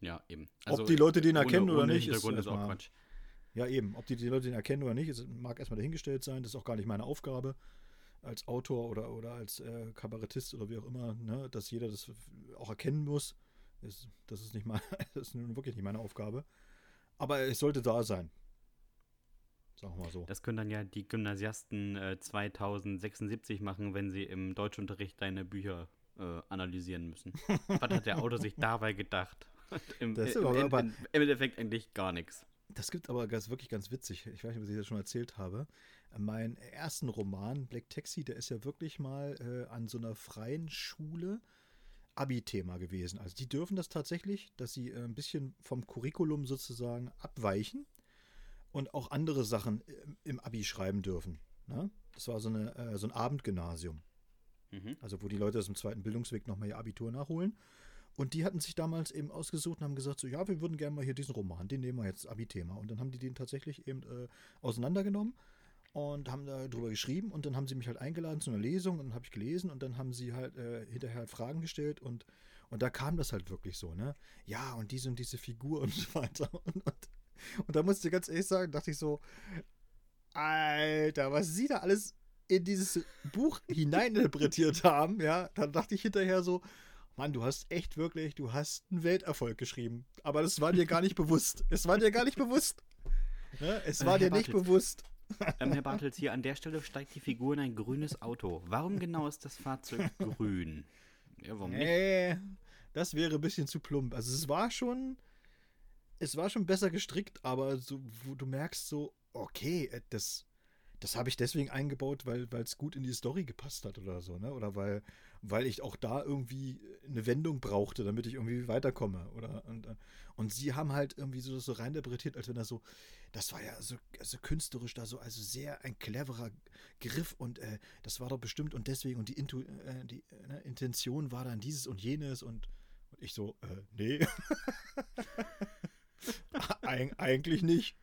Ja, eben. Ob die Leute den ohne- erkennen oder ohne nicht, ist ist, auch Quatsch. Ja, eben. Ob die, die Leute den erkennen oder nicht, ist, mag erstmal dahingestellt sein. Das ist auch gar nicht meine Aufgabe als Autor oder, oder als äh, Kabarettist oder wie auch immer, ne, dass jeder das auch erkennen muss. Ist, das, ist nicht mal, das ist nun wirklich nicht meine Aufgabe. Aber es sollte da sein. Sagen wir mal so. Das können dann ja die Gymnasiasten äh, 2076 machen, wenn sie im Deutschunterricht deine Bücher äh, analysieren müssen. Was hat der Autor sich dabei gedacht? Im, Das ist im, aber- im, aber- im, Im Endeffekt eigentlich gar nichts. Das gibt aber ganz, wirklich ganz witzig. Ich weiß nicht, ob ich das schon erzählt habe. Mein ersten Roman, Black Taxi, der ist ja wirklich mal äh, an so einer freien Schule Abi-Thema gewesen. Also die dürfen das tatsächlich, dass sie äh, ein bisschen vom Curriculum sozusagen abweichen und auch andere Sachen im, im Abi schreiben dürfen. Ne? Das war so, eine, äh, so ein Abendgymnasium. Mhm. Also wo die Leute aus dem zweiten Bildungsweg nochmal ihr Abitur nachholen. Und die hatten sich damals eben ausgesucht und haben gesagt, so ja, wir würden gerne mal hier diesen Roman, den nehmen wir jetzt Abi-Thema. Und dann haben die den tatsächlich eben äh, auseinandergenommen und haben da drüber geschrieben und dann haben sie mich halt eingeladen zu einer Lesung und dann habe ich gelesen und dann haben sie halt äh, hinterher halt Fragen gestellt und, und da kam das halt wirklich so, ne? Ja, und diese und diese Figur und so weiter. Und, und, und da musste ich ganz ehrlich sagen, dachte ich so, Alter, was sie da alles in dieses Buch hineininterpretiert haben, ja, dann dachte ich hinterher so, Mann, du hast echt wirklich, du hast einen Welterfolg geschrieben. Aber das war dir gar nicht bewusst. Es war dir gar nicht bewusst. Ne? Es war dir nicht bewusst. Ähm, Herr Bartels, hier an der Stelle steigt die Figur in ein grünes Auto. Warum genau ist das Fahrzeug grün? Ja, warum nicht? Nee, das wäre ein bisschen zu plump. Also es war schon, es war schon besser gestrickt, aber so, wo du merkst so, okay, äh, das, das habe ich deswegen eingebaut, weil es gut in die Story gepasst hat oder so, ne? Oder weil, weil ich auch da irgendwie eine Wendung brauchte, damit ich irgendwie weiterkomme. Oder und, und sie haben halt irgendwie so so reininterpretiert, als wenn das so, das war ja so also künstlerisch da so, also sehr ein cleverer Griff und äh, das war doch bestimmt und deswegen und die, Intu, äh, die äh, Intention war dann dieses und jenes und, und ich so, äh, nee. Eig eigentlich nicht.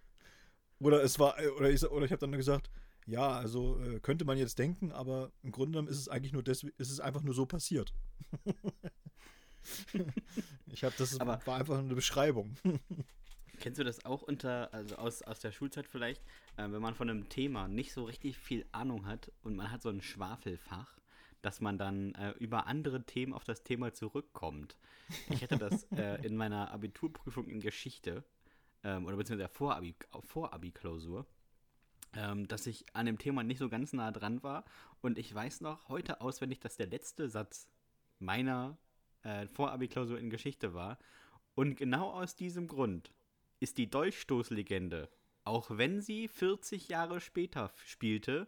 Oder es war, äh, oder ich, oder ich habe dann gesagt, ja, also äh, könnte man jetzt denken, aber im Grunde genommen ist es eigentlich nur deswegen, ist es einfach nur so passiert. ich habe das Aber- war einfach eine Beschreibung. Kennst du das auch unter, also aus, aus der Schulzeit vielleicht, äh, wenn man von einem Thema nicht so richtig viel Ahnung hat und man hat so ein Schwafelfach, dass man dann äh, über andere Themen auf das Thema zurückkommt. Ich hatte das äh, in meiner Abiturprüfung in Geschichte ähm, oder beziehungsweise Vorabi-Klausur, ähm, dass ich an dem Thema nicht so ganz nah dran war und ich weiß noch heute auswendig, dass der letzte Satz meiner äh, Vorabi-Klausur in Geschichte war und genau aus diesem Grund ist die Dolchstoßlegende, auch wenn sie 40 Jahre später spielte,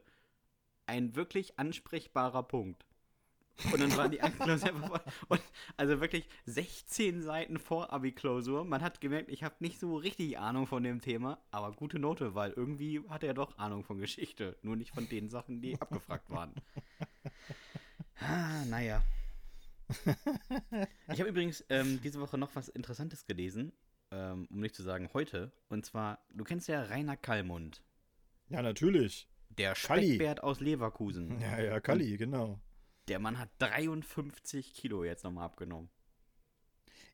ein wirklich ansprechbarer Punkt. Und dann waren die Abi-Klausuren einfach voll. Und also wirklich 16 Seiten vor Abi-Klausur. Man hat gemerkt, ich habe nicht so richtig Ahnung von dem Thema, aber gute Note, weil irgendwie hatte er doch Ahnung von Geschichte. Nur nicht von den Sachen, die abgefragt waren. Ah, naja. Ich habe übrigens ähm, diese Woche noch was Interessantes gelesen, ähm, um nicht zu sagen heute. Und zwar, du kennst ja Rainer Kallmund. Ja, natürlich. Der Kalli. Speckbärt aus Leverkusen. Ja, ja, Kalli, genau. Der Mann hat 53 Kilo jetzt nochmal abgenommen.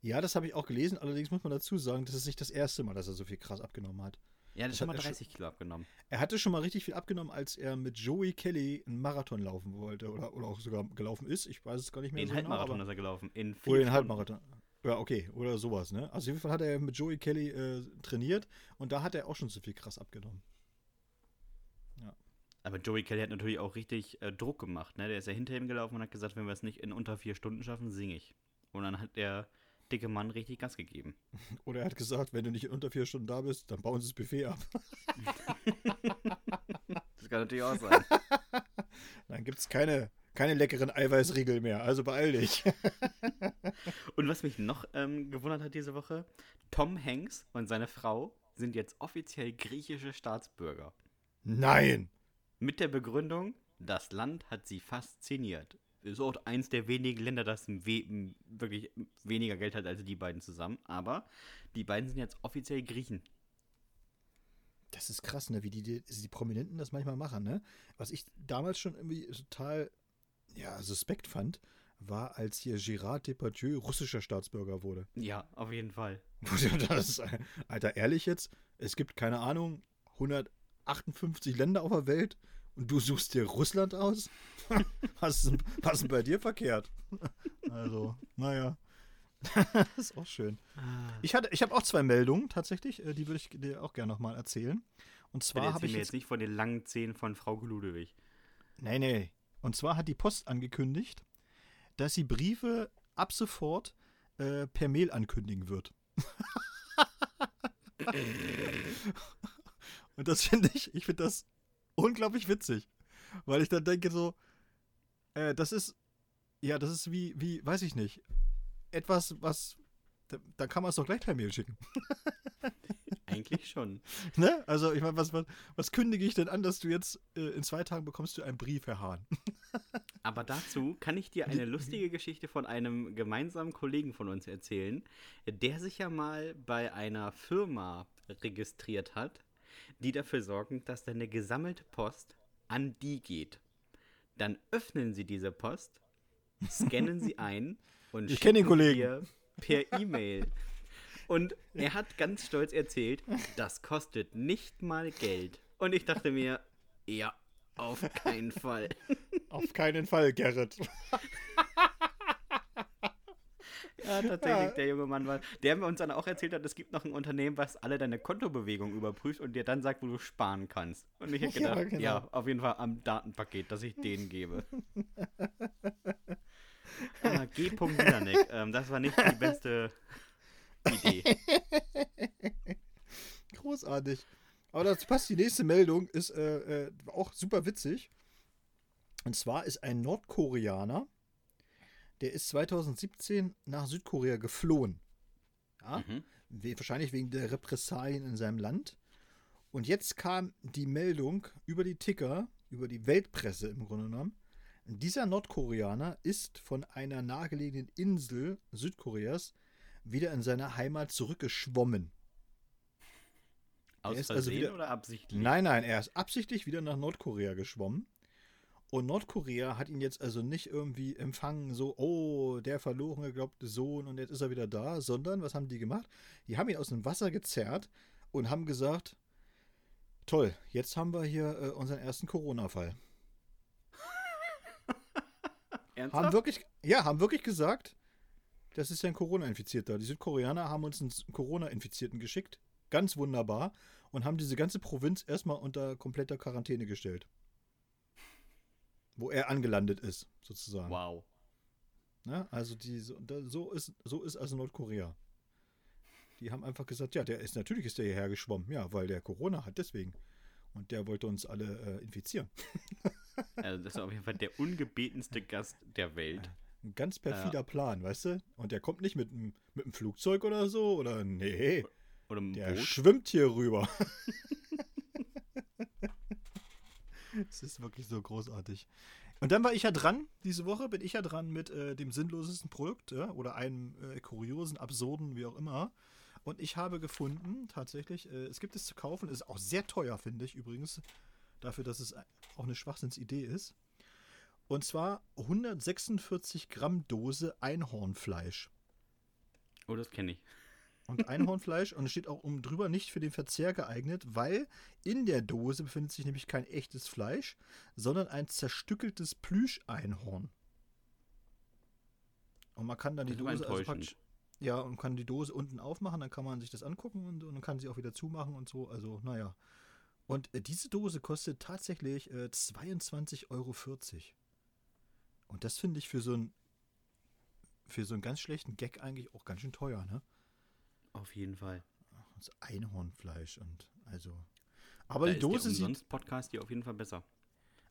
Ja, das habe ich auch gelesen. Allerdings muss man dazu sagen, das ist nicht das erste Mal, dass er so viel krass abgenommen hat. Ja, das Das schon mal er schon- 30 Kilo abgenommen. Er hatte schon mal richtig viel abgenommen, als er mit Joey Kelly einen Marathon laufen wollte oder, oder auch sogar gelaufen ist. Ich weiß es gar nicht mehr Den so genau. Halbmarathon aber- ist er gelaufen. In vier Oder den. Halbmarathon. Ja, okay. Oder sowas, ne? Also auf jeden Fall hat er mit Joey Kelly äh, trainiert und da hat er auch schon so viel krass abgenommen. Aber Joey Kelly hat natürlich auch richtig äh, Druck gemacht. Ne? Der ist ja hinter ihm gelaufen und hat gesagt, wenn wir es nicht in unter vier Stunden schaffen, singe ich. Und dann hat der dicke Mann richtig Gas gegeben. Oder er hat gesagt, wenn du nicht in unter vier Stunden da bist, dann bauen sie das Buffet ab. Das kann natürlich auch sein. Dann gibt es keine, keine leckeren Eiweißriegel mehr. Also beeil dich. Und was mich noch ähm, gewundert hat diese Woche, Tom Hanks und seine Frau sind jetzt offiziell griechische Staatsbürger. Nein! Mit der Begründung, das Land hat sie fasziniert. Ist auch eins der wenigen Länder, das we wirklich weniger Geld hat als die beiden zusammen. Aber die beiden sind jetzt offiziell Griechen. Das ist krass, ne? Wie die, die, die Prominenten das manchmal machen, ne? Was ich damals schon irgendwie total ja, suspekt fand, war, als hier Gérard Depardieu russischer Staatsbürger wurde. Ja, auf jeden Fall. Das Alter, ehrlich jetzt? Es gibt, keine Ahnung, 158 Länder auf der Welt und du suchst dir Russland aus? was, ist, was ist bei dir verkehrt? Also, naja. das ist auch schön. Ich, hatte- ich habe auch zwei Meldungen tatsächlich, äh, die würde ich dir auch gerne nochmal erzählen. Und zwar habe ich mir jetzt jetzt nicht von den langen Zähnen von Frau Ludewig. Nee, nee. Und zwar hat die Post angekündigt, dass sie Briefe ab sofort äh, per Mail ankündigen wird. Und das finde ich, ich finde das unglaublich witzig. Weil ich dann denke so, äh, das ist, ja, das ist wie, wie, weiß ich nicht, etwas, was, da, da kann man es doch gleich per Mail schicken. Eigentlich schon. Ne? Also, ich meine, was, was, was kündige ich denn an, dass du jetzt äh, in zwei Tagen bekommst du einen Brief, Herr Hahn? Aber dazu kann ich dir eine lustige Geschichte von einem gemeinsamen Kollegen von uns erzählen, der sich ja mal bei einer Firma registriert hat, die dafür sorgen, dass deine gesammelte Post an die geht. Dann öffnen sie diese Post, scannen sie ein und Ich schicken Kollegen. dir per E-Mail. Und er hat ganz stolz erzählt, das kostet nicht mal Geld. Und ich dachte mir, ja, auf keinen Fall. Auf keinen Fall, Gerrit. Ja, tatsächlich, der junge Mann war. Der mir uns dann auch erzählt hat, es gibt noch ein Unternehmen, was alle deine Kontobewegungen überprüft und dir dann sagt, wo du sparen kannst. Und ich hätte Ja, gedacht, ja, genau. auf jeden Fall am Datenpaket, das ich denen gebe. ah, G. Wiederneck, ähm, das war nicht die beste Idee. Großartig. Aber das passt, die nächste Meldung ist äh, äh, auch super witzig. Und zwar ist ein Nordkoreaner, der ist 2017 nach Südkorea geflohen. Ja? Mhm. Wahrscheinlich wegen der Repressalien in seinem Land. Und jetzt kam die Meldung über die Ticker, über die Weltpresse im Grunde genommen. Dieser Nordkoreaner ist von einer nahegelegenen Insel Südkoreas wieder in seine Heimat zurückgeschwommen. Aus ist Versehen also wieder- oder absichtlich? Nein, nein, er ist absichtlich wieder nach Nordkorea geschwommen. Und Nordkorea hat ihn jetzt also nicht irgendwie empfangen, so, oh, der verloren geglaubte Sohn und jetzt ist er wieder da, sondern was haben die gemacht? Die haben ihn aus dem Wasser gezerrt und haben gesagt, toll, jetzt haben wir hier äh, unseren ersten Corona-Fall. Ernsthaft? Haben wirklich, ja, haben wirklich gesagt, das ist ja ein Corona-Infizierter. Die Südkoreaner haben uns einen Corona-Infizierten geschickt, ganz wunderbar, und haben diese ganze Provinz erstmal unter kompletter Quarantäne gestellt. Wo er angelandet ist, sozusagen. Wow. Ne? Also die, so, ist, so ist also Nordkorea. Die haben einfach gesagt, ja, der ist natürlich ist der hierher geschwommen, ja, weil der Corona hat, deswegen. Und der wollte uns alle äh, infizieren. Also das ist auf jeden Fall der ungebetenste Gast der Welt. Ein ganz perfider Plan, weißt du? Und der kommt nicht mit einem mit einem Flugzeug oder so, oder nee. Oder Der Boot. schwimmt hier rüber. Es ist wirklich so großartig. Und dann war ich ja dran, diese Woche bin ich ja dran mit äh, dem sinnlosesten Produkt ja, oder einem äh, kuriosen, absurden, wie auch immer. Und ich habe gefunden, tatsächlich, äh, es gibt es zu kaufen, ist auch sehr teuer, finde ich übrigens, dafür, dass es auch eine Schwachsinnsidee ist. Und zwar 146 Gramm Dose Einhornfleisch. Oh, das kenne ich. Und Einhornfleisch und es steht auch oben drüber nicht für den Verzehr geeignet, weil in der Dose befindet sich nämlich kein echtes Fleisch, sondern ein zerstückeltes Plüscheinhorn. Und man kann dann die war Dose also praktisch, ja, und kann die Dose unten aufmachen, dann kann man sich das angucken und, und dann kann sie auch wieder zumachen und so. Also, naja. Und äh, diese Dose kostet tatsächlich äh, 22,40 Euro. Und das finde ich für so einen für so einen ganz schlechten Gag eigentlich auch ganz schön teuer, ne? Auf jeden Fall. Das Einhornfleisch und also. Aber da die ist Dose der sieht, Umsonst-Podcast hier auf jeden Fall besser.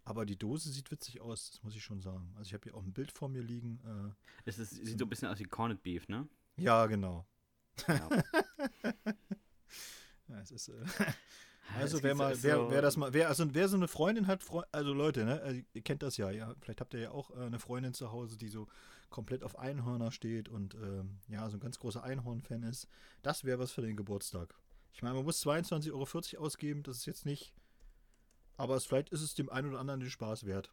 aber die Dose sieht witzig aus, das muss ich schon sagen. Also ich habe hier auch ein Bild vor mir liegen. Äh, Es ist, sieht so ein bisschen aus wie Corned Beef, ne? ja, genau. Ja. Ja, es ist, äh, also wer mal, wer, wer das mal, wer, also wer so eine Freundin hat, also Leute, ne, also ihr kennt das ja, ja, vielleicht habt ihr ja auch äh, eine Freundin zu Hause, die so komplett auf Einhörner steht und ähm, ja, so ein ganz großer Einhorn-Fan ist. Das wäre was für den Geburtstag. Ich meine, man muss 22,40 Euro ausgeben, das ist jetzt nicht, aber es, vielleicht ist es dem einen oder anderen den Spaß wert.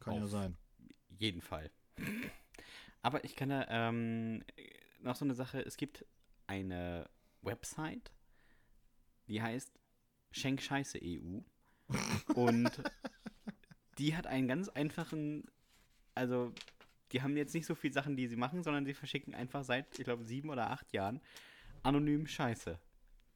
Kann ja Auf sein. jeden Fall. Aber ich kann da ähm, noch so eine Sache, es gibt eine Website, die heißt Schenkscheiße EU. Und die hat einen ganz einfachen, also die haben jetzt nicht so viele Sachen, die sie machen, sondern sie verschicken einfach seit, ich glaube, sieben oder acht Jahren anonym Scheiße.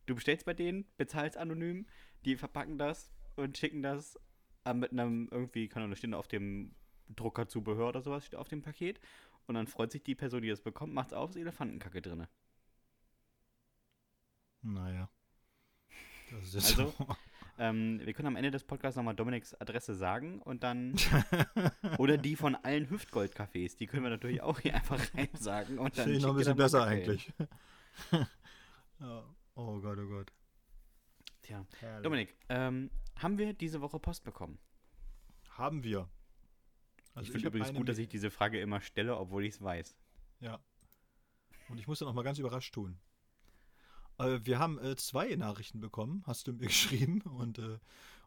Du bestellst bei denen, bezahlst anonym, die verpacken das und schicken das äh, mit einem irgendwie, kann auch stehen auf dem Druckerzubehör oder sowas, steht auf dem Paket. Und dann freut sich die Person, die das bekommt, macht's auf, ist Elefantenkacke drinne. Naja. Das ist Also, Ähm, wir können am Ende des Podcasts nochmal Dominiks Adresse sagen und dann. oder die von allen Hüftgold-Cafés. Die können wir natürlich auch hier einfach rein sagen. Und dann Finde ich noch ein bisschen besser eigentlich. Oh Gott, oh Gott. Tja. Herrlich. Dominik, ähm, haben wir diese Woche Post bekommen? Haben wir. Also ich finde übrigens gut, dass ich diese Frage immer stelle, obwohl ich es weiß. Ja. Und ich muss dann auch mal ganz überrascht tun. Äh, wir haben äh, zwei Nachrichten bekommen, hast du mir geschrieben und, äh,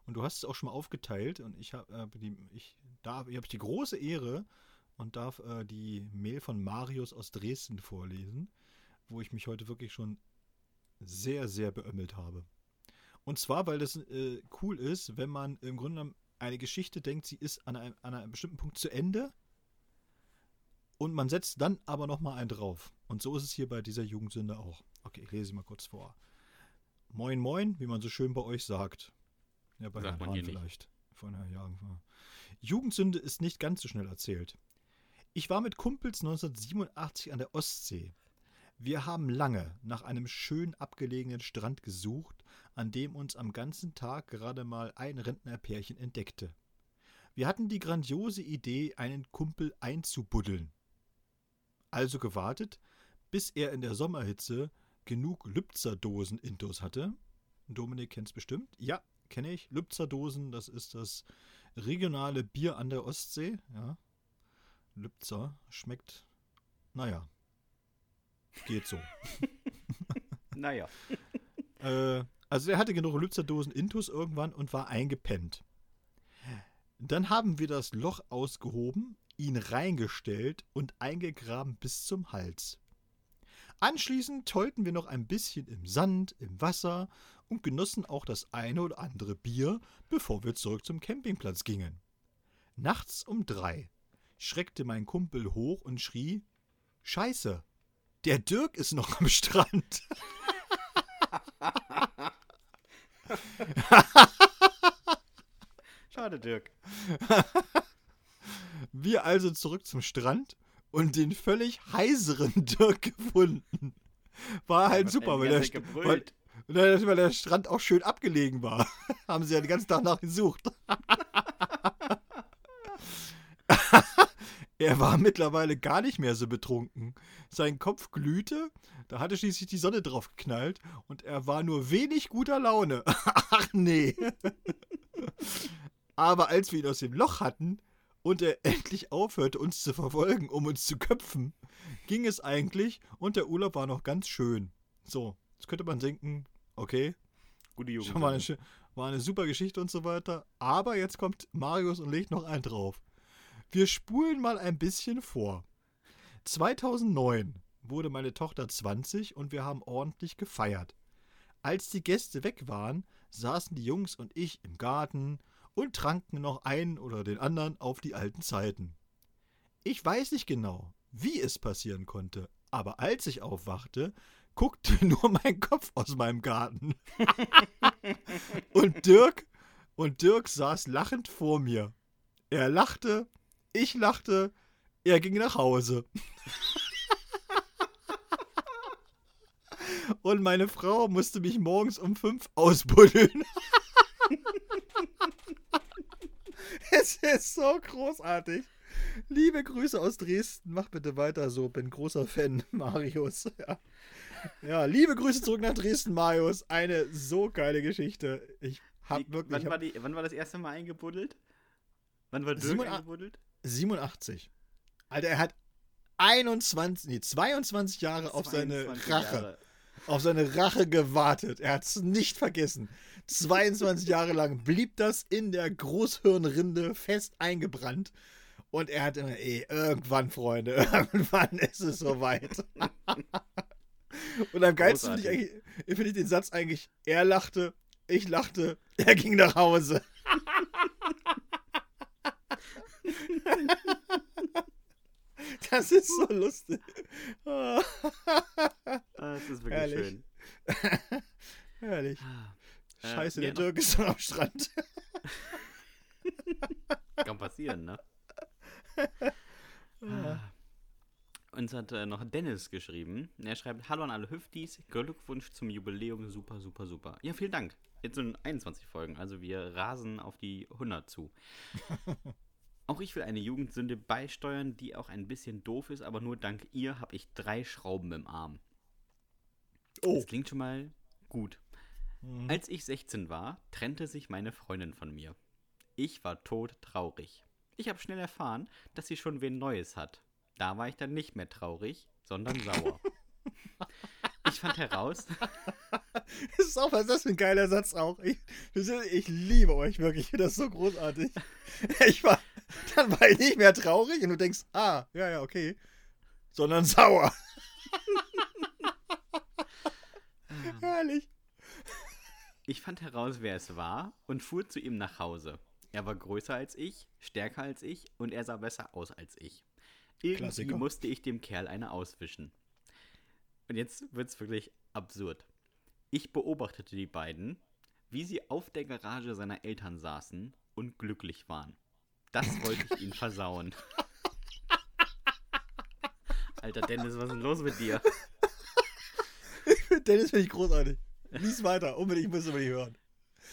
und du hast es auch schon mal aufgeteilt und ich habe äh, die ich darf ich habe die große Ehre und darf äh, die Mail von Marius aus Dresden vorlesen, wo ich mich heute wirklich schon sehr sehr beömmelt habe. Und zwar, weil das äh, cool ist, wenn man im Grunde genommen eine Geschichte denkt, sie ist an einem, an einem bestimmten Punkt zu Ende und man setzt dann aber noch mal einen drauf. Und so ist es hier bei dieser Jugendsünde auch. Okay, ich lese sie mal kurz vor. Moin, moin, wie man so schön bei euch sagt. Ja, bei Sagt Herrn man vielleicht. Von Herrn Jagen. Jugendsünde ist nicht ganz so schnell erzählt. Ich war mit Kumpels 1987 an der Ostsee. Wir haben lange nach einem schön abgelegenen Strand gesucht, an dem uns am ganzen Tag gerade mal ein Rentnerpärchen entdeckte. Wir hatten die grandiose Idee, einen Kumpel einzubuddeln. Also gewartet, bis er in der Sommerhitze genug Lübzer-Dosen intus hatte. Dominik kennt's bestimmt. Ja, kenne ich. Lübzer-Dosen, das ist das regionale Bier an der Ostsee. Ja. Lübzer schmeckt, naja, geht so. Naja. Äh, also er hatte genug Lübzer-Dosen intus irgendwann und war eingepennt. Dann haben wir das Loch ausgehoben, ihn reingestellt und eingegraben bis zum Hals. Anschließend tollten wir noch ein bisschen im Sand, im Wasser und genossen auch das eine oder andere Bier, bevor wir zurück zum Campingplatz gingen. Nachts um drei schreckte mein Kumpel hoch und schrie: Scheiße, der Dirk ist noch am Strand. Schade, Dirk. Wir also zurück zum Strand und den völlig heiseren Dirk gefunden. War halt super, weil er, der weil, weil der Strand auch schön abgelegen war, haben sie ja den ganzen Tag nachgesucht. er war mittlerweile gar nicht mehr so betrunken. Sein Kopf glühte, da hatte schließlich die Sonne drauf geknallt und er war nur wenig guter Laune. Ach nee. Aber als wir ihn aus dem Loch hatten und er endlich aufhörte, uns zu verfolgen, um uns zu köpfen, ging es eigentlich und der Urlaub war noch ganz schön. So, jetzt könnte man denken, okay, Gute Jugend. schon mal eine, war eine super Geschichte und so weiter. Aber jetzt kommt Marius und legt noch einen drauf. Wir spulen mal ein bisschen vor. 2009 wurde meine Tochter 20 und wir haben ordentlich gefeiert. Als die Gäste weg waren, saßen die Jungs und ich im Garten und tranken noch einen oder den anderen auf die alten Zeiten. Ich weiß nicht genau, wie es passieren konnte, aber als ich aufwachte, guckte nur mein Kopf aus meinem Garten. und Dirk und Dirk saß lachend vor mir. Er lachte, ich lachte, er ging nach Hause. und meine Frau musste mich morgens um fünf ausbuddeln. es ist so großartig. Liebe Grüße aus Dresden. Mach bitte weiter so. Bin großer Fan, Marius. Ja. ja, liebe Grüße zurück nach Dresden, Marius. Eine so geile Geschichte. Ich hab Wie- wirklich. wann, hab war die, wann war das erste Mal eingebuddelt? Wann war Dirk Simon- eingebuddelt? 87. Alter, er hat 21, nee, 22 Jahre auf seine 22 Rache, Jahre. Auf seine Rache gewartet. Er hat es nicht vergessen. 22 Jahre lang blieb das in der Großhirnrinde fest eingebrannt. Und er hat immer, ey, irgendwann, Freunde, irgendwann ist es soweit. Und am geilsten finde ich, finde ich den Satz eigentlich, er lachte, ich lachte, er ging nach Hause. Das ist so lustig. Ah, Ah, das ist wirklich Herrlich. schön. Herrlich. Äh, Scheiße, ja, der Dirk ist schon am Strand. Kann passieren, ne? Ah. Uns hat äh, noch Dennis geschrieben. Er schreibt: Hallo an alle Hüftis, Glückwunsch zum Jubiläum, super, super, super. Ja, vielen Dank. Jetzt sind 21 Folgen, also wir rasen auf die 100 zu. Auch ich will eine Jugendsünde beisteuern, die auch ein bisschen doof ist, aber nur dank ihr habe ich drei Schrauben im Arm. Oh. Das klingt schon mal gut. Mhm. Als ich 16 war, trennte sich meine Freundin von mir. Ich war todtraurig. Ich habe schnell erfahren, dass sie schon wen Neues hat. Da war ich dann nicht mehr traurig, sondern sauer. Ich fand heraus, Das ist auch, was ist das für ein geiler Satz auch. Ich, ist- ich liebe euch wirklich. Das so großartig. Ich war, dann war ich nicht mehr traurig und du denkst, ah, ja, ja, okay. Sondern sauer. Herrlich. ich fand heraus, wer es war und fuhr zu ihm nach Hause. Er war größer als ich, stärker als ich und er sah besser aus als ich. Irgendwie Klassiker. musste ich dem Kerl eine auswischen. Und jetzt wird's wirklich absurd. Ich beobachtete die beiden, wie sie auf der Garage seiner Eltern saßen und glücklich waren. Das wollte ich ihnen versauen. Alter Dennis, was ist denn los mit dir? Dennis finde ich großartig. Lies weiter. Unbedingt, ich muss unbedingt hören.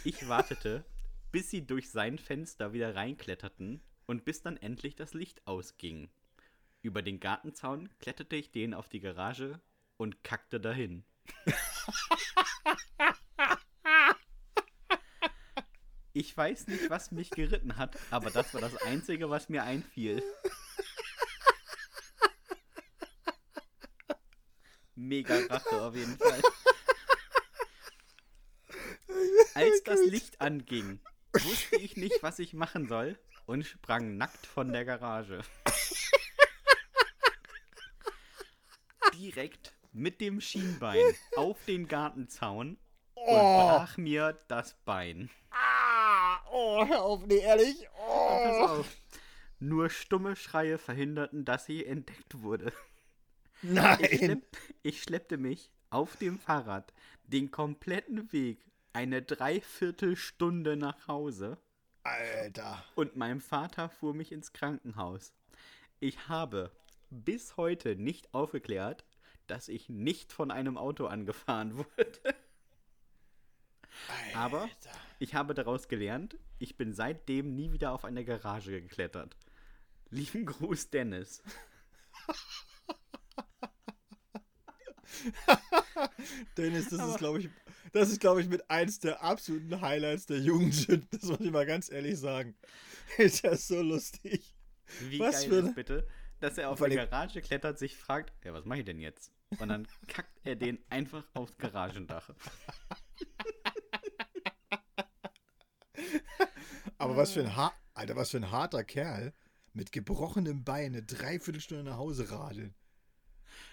Ich wartete, bis sie durch sein Fenster wieder reinkletterten und bis dann endlich das Licht ausging. Über den Gartenzaun kletterte ich den auf die Garage und kackte dahin. Ich weiß nicht, was mich geritten hat, aber das war das Einzige, was mir einfiel. Mega Rache auf jeden Fall. Als das Licht anging, wusste ich nicht, was ich machen soll und sprang nackt von der Garage. Direkt mit dem Schienbein auf den Gartenzaun und Oh, brach mir das Bein. Oh, hör auf, nee, ehrlich. Pass Oh. auf. Nur stumme Schreie verhinderten, dass sie entdeckt wurde. Ich, Nein. schlepp, ich schleppte mich auf dem Fahrrad den kompletten Weg eine Dreiviertelstunde nach Hause Alter. und mein Vater fuhr mich ins Krankenhaus. Ich habe bis heute nicht aufgeklärt, dass ich nicht von einem Auto angefahren wurde. Aber ich habe daraus gelernt, ich bin seitdem nie wieder auf eine Garage geklettert. Lieben Gruß, Dennis. Dennis, das ist, glaube ich, das ist, glaube ich, mit eins der absoluten Highlights der Jugend. Das muss ich mal ganz ehrlich sagen. Ist ja so lustig. Wie Was geil ist bitte, dass er auf eine Garage klettert, sich fragt, ja, was mache ich denn jetzt? Und dann kackt er den einfach aufs Garagendach. Aber was für ein ha Alter, was für ein harter Kerl mit gebrochenem Bein eine Dreiviertelstunde nach Hause radeln.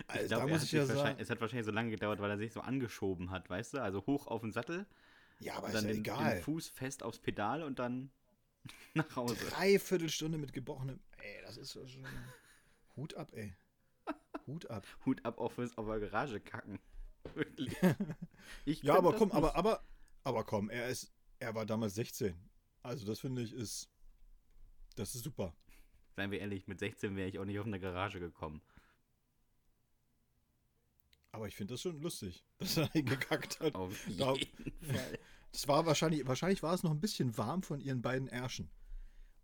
Also, Ich glaub, da muss hat ich sich ja. Es hat wahrscheinlich so lange gedauert, weil er sich so angeschoben hat, weißt du? Also hoch auf den Sattel, Ja, aber und ist dann ja den, egal. den Fuß fest aufs Pedal und dann nach Hause. Dreiviertelstunde mit gebrochenem. Ey, das ist schon. Hut ab, ey. Hut ab. Hut ab auf, auf der Garage kacken. Wirklich. Ich Ja, aber komm, aber, aber, aber komm, er ist, er war damals 16. Also das finde ich ist, das ist super. Seien wir ehrlich, mit 16 wäre ich auch nicht auf eine Garage gekommen. Aber ich finde das schon lustig, dass er hingekackt hat. Auf jeden Fall. Das war wahrscheinlich, wahrscheinlich war es noch ein bisschen warm von ihren beiden Ärschen.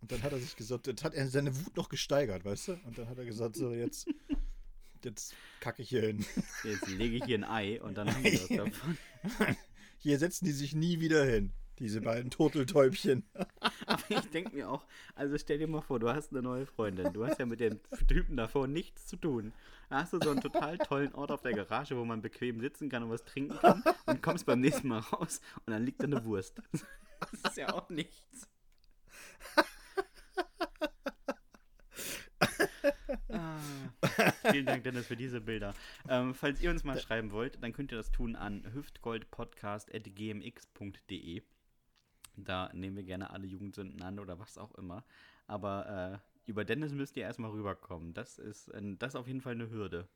Und dann hat er sich gesagt, jetzt hat er seine Wut noch gesteigert, weißt du? Und dann hat er gesagt, so jetzt, jetzt kacke ich hier hin. Jetzt lege ich hier ein Ei und dann haben wir was davon. Hier setzen die sich nie wieder hin, diese beiden Turteltäubchen. Aber ich denke mir auch, also stell dir mal vor, du hast eine neue Freundin. Du hast ja mit dem Typen davor nichts zu tun. Da hast du so einen total tollen Ort auf der Garage, wo man bequem sitzen kann und was trinken kann und kommst beim nächsten Mal raus und dann liegt da eine Wurst. Das ist ja auch nichts. Ah, vielen Dank, Dennis, für diese Bilder. Ähm, falls ihr uns mal schreiben wollt, dann könnt ihr das tun an hüftgoldpodcast.gmx.de. Da nehmen wir gerne alle Jugendsünden an oder was auch immer. Aber äh, über Dennis müsst ihr erstmal rüberkommen. Das ist, ein, das ist auf jeden Fall eine Hürde.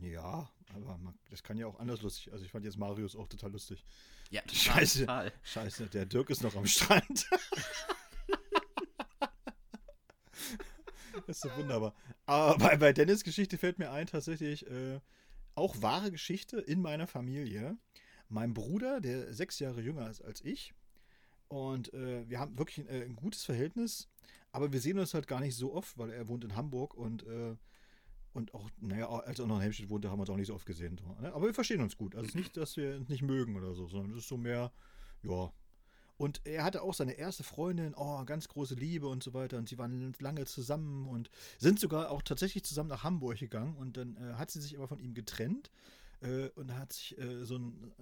Ja, aber man, das kann ja auch anders lustig. Also ich fand jetzt Marius auch total lustig. Ja, Scheiße. Total. Scheiße, der Dirk ist noch am Strand. das ist so wunderbar. Aber bei, bei Dennis Geschichte fällt mir ein, tatsächlich äh, auch wahre Geschichte in meiner Familie. Mein Bruder, der sechs Jahre jünger ist als ich, und äh, wir haben wirklich ein, äh, ein gutes Verhältnis, aber wir sehen uns halt gar nicht so oft, weil er wohnt in Hamburg und, äh, und auch, naja, als er noch in Helmstedt wohnte, haben wir uns auch nicht so oft gesehen. Ne? Aber wir verstehen uns gut. Also es ist nicht, dass wir uns nicht mögen oder so, sondern es ist so mehr, ja. Und er hatte auch seine erste Freundin, oh, ganz große Liebe und so weiter. Und sie waren lange zusammen und sind sogar auch tatsächlich zusammen nach Hamburg gegangen. Und dann äh, hat sie sich aber von ihm getrennt äh, und hat sich äh, so ein,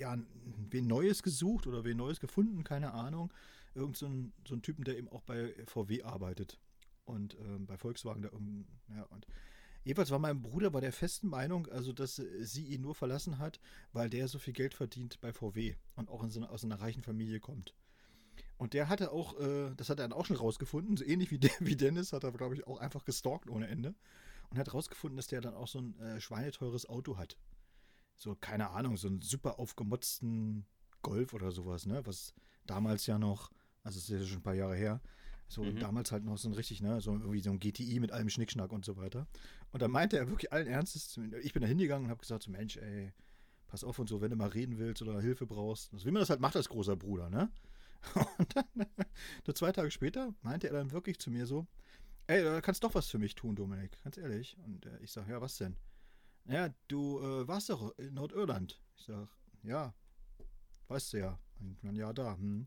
ja, wen Neues gesucht oder wen Neues gefunden, keine Ahnung. Irgend so ein, so ein Typen, der eben auch bei VW arbeitet. Und ähm, bei Volkswagen da irgend, ja, und Jedenfalls war mein Bruder bei der festen Meinung, also dass sie ihn nur verlassen hat, weil der so viel Geld verdient bei VW und auch so aus einer reichen Familie kommt. Und der hatte auch, äh, das hat er dann auch schon rausgefunden, so ähnlich wie, De wie Dennis, hat er, glaube ich, auch einfach gestalkt ohne Ende. Und hat rausgefunden, dass der dann auch so ein äh, schweineteures Auto hat. So, keine Ahnung, so einen super aufgemotzten Golf oder sowas, ne? Was damals ja noch, also es ist ja schon ein paar Jahre her, so Mhm. damals halt noch so ein richtig, ne, so irgendwie so ein GTI mit allem Schnickschnack und so weiter. Und dann meinte er wirklich allen Ernstes, ich bin da hingegangen und habe gesagt, so Mensch, ey, pass auf und so, wenn du mal reden willst oder Hilfe brauchst. Also wie man das halt macht als großer Bruder, ne? Und dann, so zwei Tage später, meinte er dann wirklich zu mir so, ey, du kannst doch was für mich tun, Dominik, ganz ehrlich. Und äh, ich sage, ja, was denn? Ja, du äh, warst doch in Nordirland. Ich sage, ja, weißt du ja. Und dann, ja, da. Hm.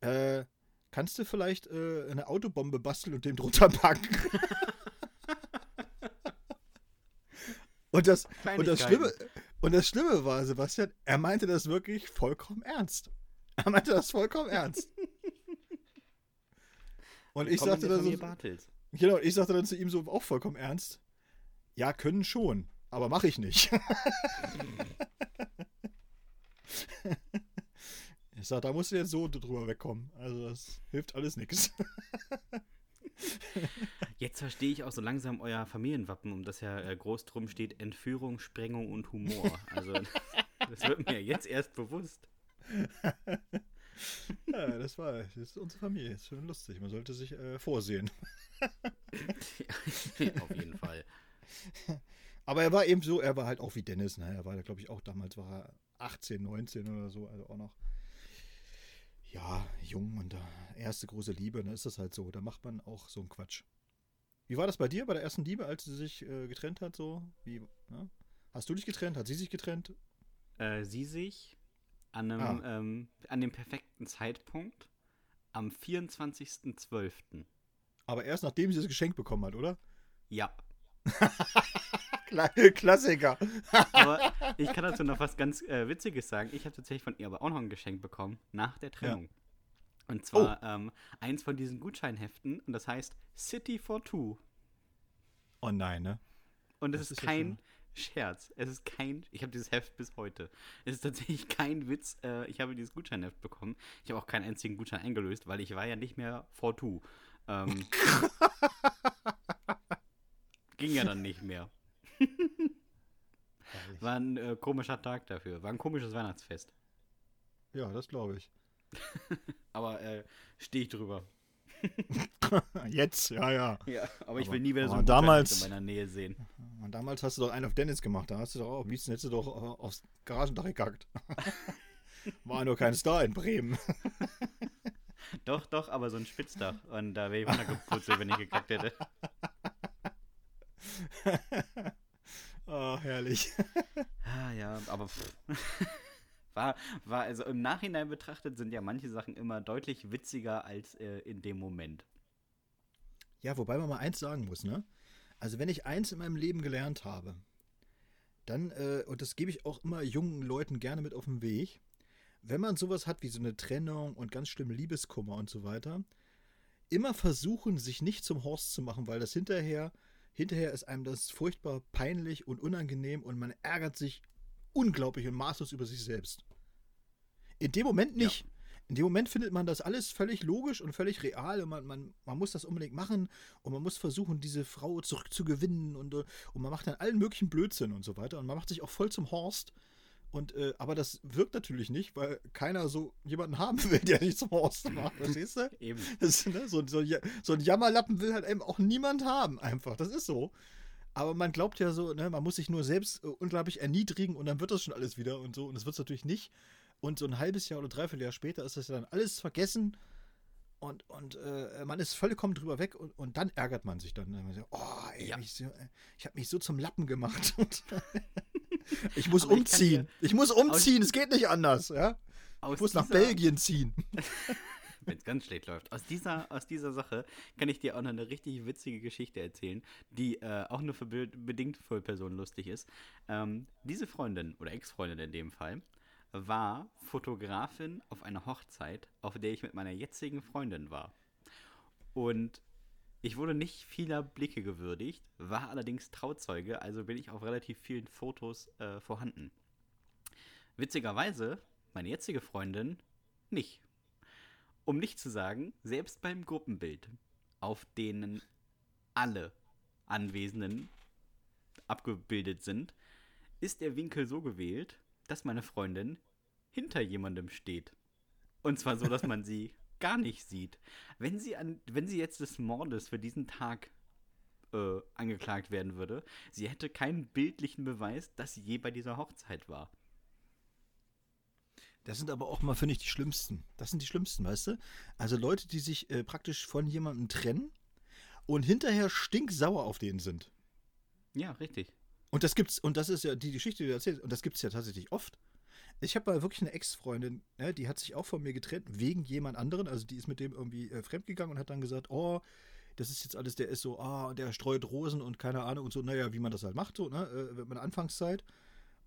Äh, kannst du vielleicht äh, eine Autobombe basteln und dem drunter packen? und, das, und, das Schlimme, und das Schlimme war, Sebastian, er meinte das wirklich vollkommen ernst. Er meinte das vollkommen ernst. Und ich sagte dann so, Bartels. genau, ich sagte dann zu ihm so auch vollkommen ernst, ja, können schon, aber mache ich nicht. ich sag, da musst du jetzt so drüber wegkommen. Also das hilft alles nichts. Jetzt verstehe ich auch so langsam euer Familienwappen, um das ja äh, groß drum steht: Entführung, Sprengung und Humor. Also, das wird mir jetzt erst bewusst. ja, das war, das ist unsere Familie. Ist schon lustig. Man sollte sich äh, vorsehen. Ja, auf jeden Fall. Aber er war eben so, er war halt auch wie Dennis, ne? Er war, glaube ich, auch damals war er 18, 19 oder so, also auch noch. Ja, jung und da erste große Liebe, dann ist das halt so. Da macht man auch so einen Quatsch. Wie war das bei dir bei der ersten Liebe, als sie sich äh, getrennt hat? So, wie, ne? Hast du dich getrennt? Hat sie sich getrennt? Äh, sie sich an, einem, ah. ähm, an dem perfekten Zeitpunkt am 24.12. Aber erst nachdem sie das Geschenk bekommen hat, oder? Ja. Klassiker. aber ich kann dazu noch was ganz äh, Witziges sagen. Ich habe tatsächlich von ihr aber auch noch ein Geschenk bekommen nach der Trennung. Ja. Und zwar oh. ähm, eins von diesen Gutscheinheften und das heißt City for Two. Oh nein, ne? Und es ist, ist kein Scherz. Es ist kein. Ich habe dieses Heft bis heute. Es ist tatsächlich kein Witz. Äh, ich habe dieses Gutscheinheft bekommen. Ich habe auch keinen einzigen Gutschein eingelöst, weil ich war ja nicht mehr for Two. Ähm, ging ja dann nicht mehr. War ein äh, komischer Tag dafür. War ein komisches Weihnachtsfest. Ja, das glaube ich. aber äh, stehe ich drüber. Jetzt, ja, ja. Ja, aber, ich will nie wieder so einen damals, in meiner Nähe sehen. Und damals hast du doch einen auf Dennis gemacht. Da hast du doch auch, am liebsten hättest du doch äh, aufs Garagendach gekackt. War nur kein Star in Bremen. doch, doch, aber so ein Spitzdach. Und da wäre ich runtergeputzelt, wenn ich gekackt hätte. Oh, herrlich. ah, ja, aber pff. war, war, also im Nachhinein betrachtet sind ja manche Sachen immer deutlich witziger als äh, in dem Moment. Ja, wobei man mal eins sagen muss, ne? Also wenn ich eins in meinem Leben gelernt habe, dann, äh, und das gebe ich auch immer jungen Leuten gerne mit auf den Weg, wenn man sowas hat wie so eine Trennung und ganz schlimm Liebeskummer und so weiter, immer versuchen, sich nicht zum Horst zu machen, weil das hinterher Hinterher ist einem das furchtbar peinlich und unangenehm und man ärgert sich unglaublich und maßlos über sich selbst. In dem Moment nicht. Ja. In dem Moment findet man das alles völlig logisch und völlig real und man, man, man muss das unbedingt machen und man muss versuchen, diese Frau zurückzugewinnen und, und man macht dann allen möglichen Blödsinn und so weiter und man macht sich auch voll zum Horst und, äh, aber das wirkt natürlich nicht, weil keiner so jemanden haben will, der nicht zum Horst macht, verstehst du? Eben. Das, ne, so, so, so, ein Jammerlappen will halt eben auch niemand haben, einfach. Das ist so. Aber man glaubt ja so, ne, man muss sich nur selbst äh, unglaublich erniedrigen und dann wird das schon alles wieder und so. Und das wird es natürlich nicht. Und so ein halbes Jahr oder dreiviertel Jahr später ist das ja dann alles vergessen und, und äh, man ist vollkommen drüber weg und, und dann ärgert man sich dann. dann so, oh, ey, ja. so, äh, ich habe mich so zum Lappen gemacht. Ich muss Aber umziehen. Ich, ich, muss umziehen, es geht nicht anders. Ja? Ich muss nach Belgien ziehen. Wenn es ganz schlecht läuft. Aus dieser, aus dieser Sache kann ich dir auch noch eine richtig witzige Geschichte erzählen, die äh, auch nur für be bedingt für Personen lustig ist. Ähm, diese Freundin, oder Ex-Freundin in dem Fall, war Fotografin auf einer Hochzeit, auf der ich mit meiner jetzigen Freundin war. Und ich wurde nicht vieler Blicke gewürdigt, war allerdings Trauzeuge, also bin ich auf relativ vielen Fotos äh, vorhanden. Witzigerweise, meine jetzige Freundin nicht. Um nicht zu sagen, selbst beim Gruppenbild, auf denen alle Anwesenden abgebildet sind, ist der Winkel so gewählt, dass meine Freundin hinter jemandem steht. Und zwar so, dass man sie gar nicht sieht. Wenn sie, an, wenn sie jetzt des Mordes für diesen Tag äh, angeklagt werden würde, sie hätte keinen bildlichen Beweis, dass sie je bei dieser Hochzeit war. Das sind aber auch mal, finde ich, die schlimmsten. Das sind die schlimmsten, weißt du? Also Leute, die sich äh, praktisch von jemandem trennen und hinterher stinksauer auf denen sind. Ja, richtig. Und das gibt's, und das ist ja die Geschichte, die du erzählst, und das gibt es ja tatsächlich oft. Ich habe mal wirklich eine Ex-Freundin, ne, die hat sich auch von mir getrennt, wegen jemand anderen. Also die ist mit dem irgendwie äh, fremdgegangen und hat dann gesagt, oh, das ist jetzt alles, der ist so, ah, der streut Rosen und keine Ahnung und so, naja, wie man das halt macht, so, ne, äh, in meiner Anfangszeit.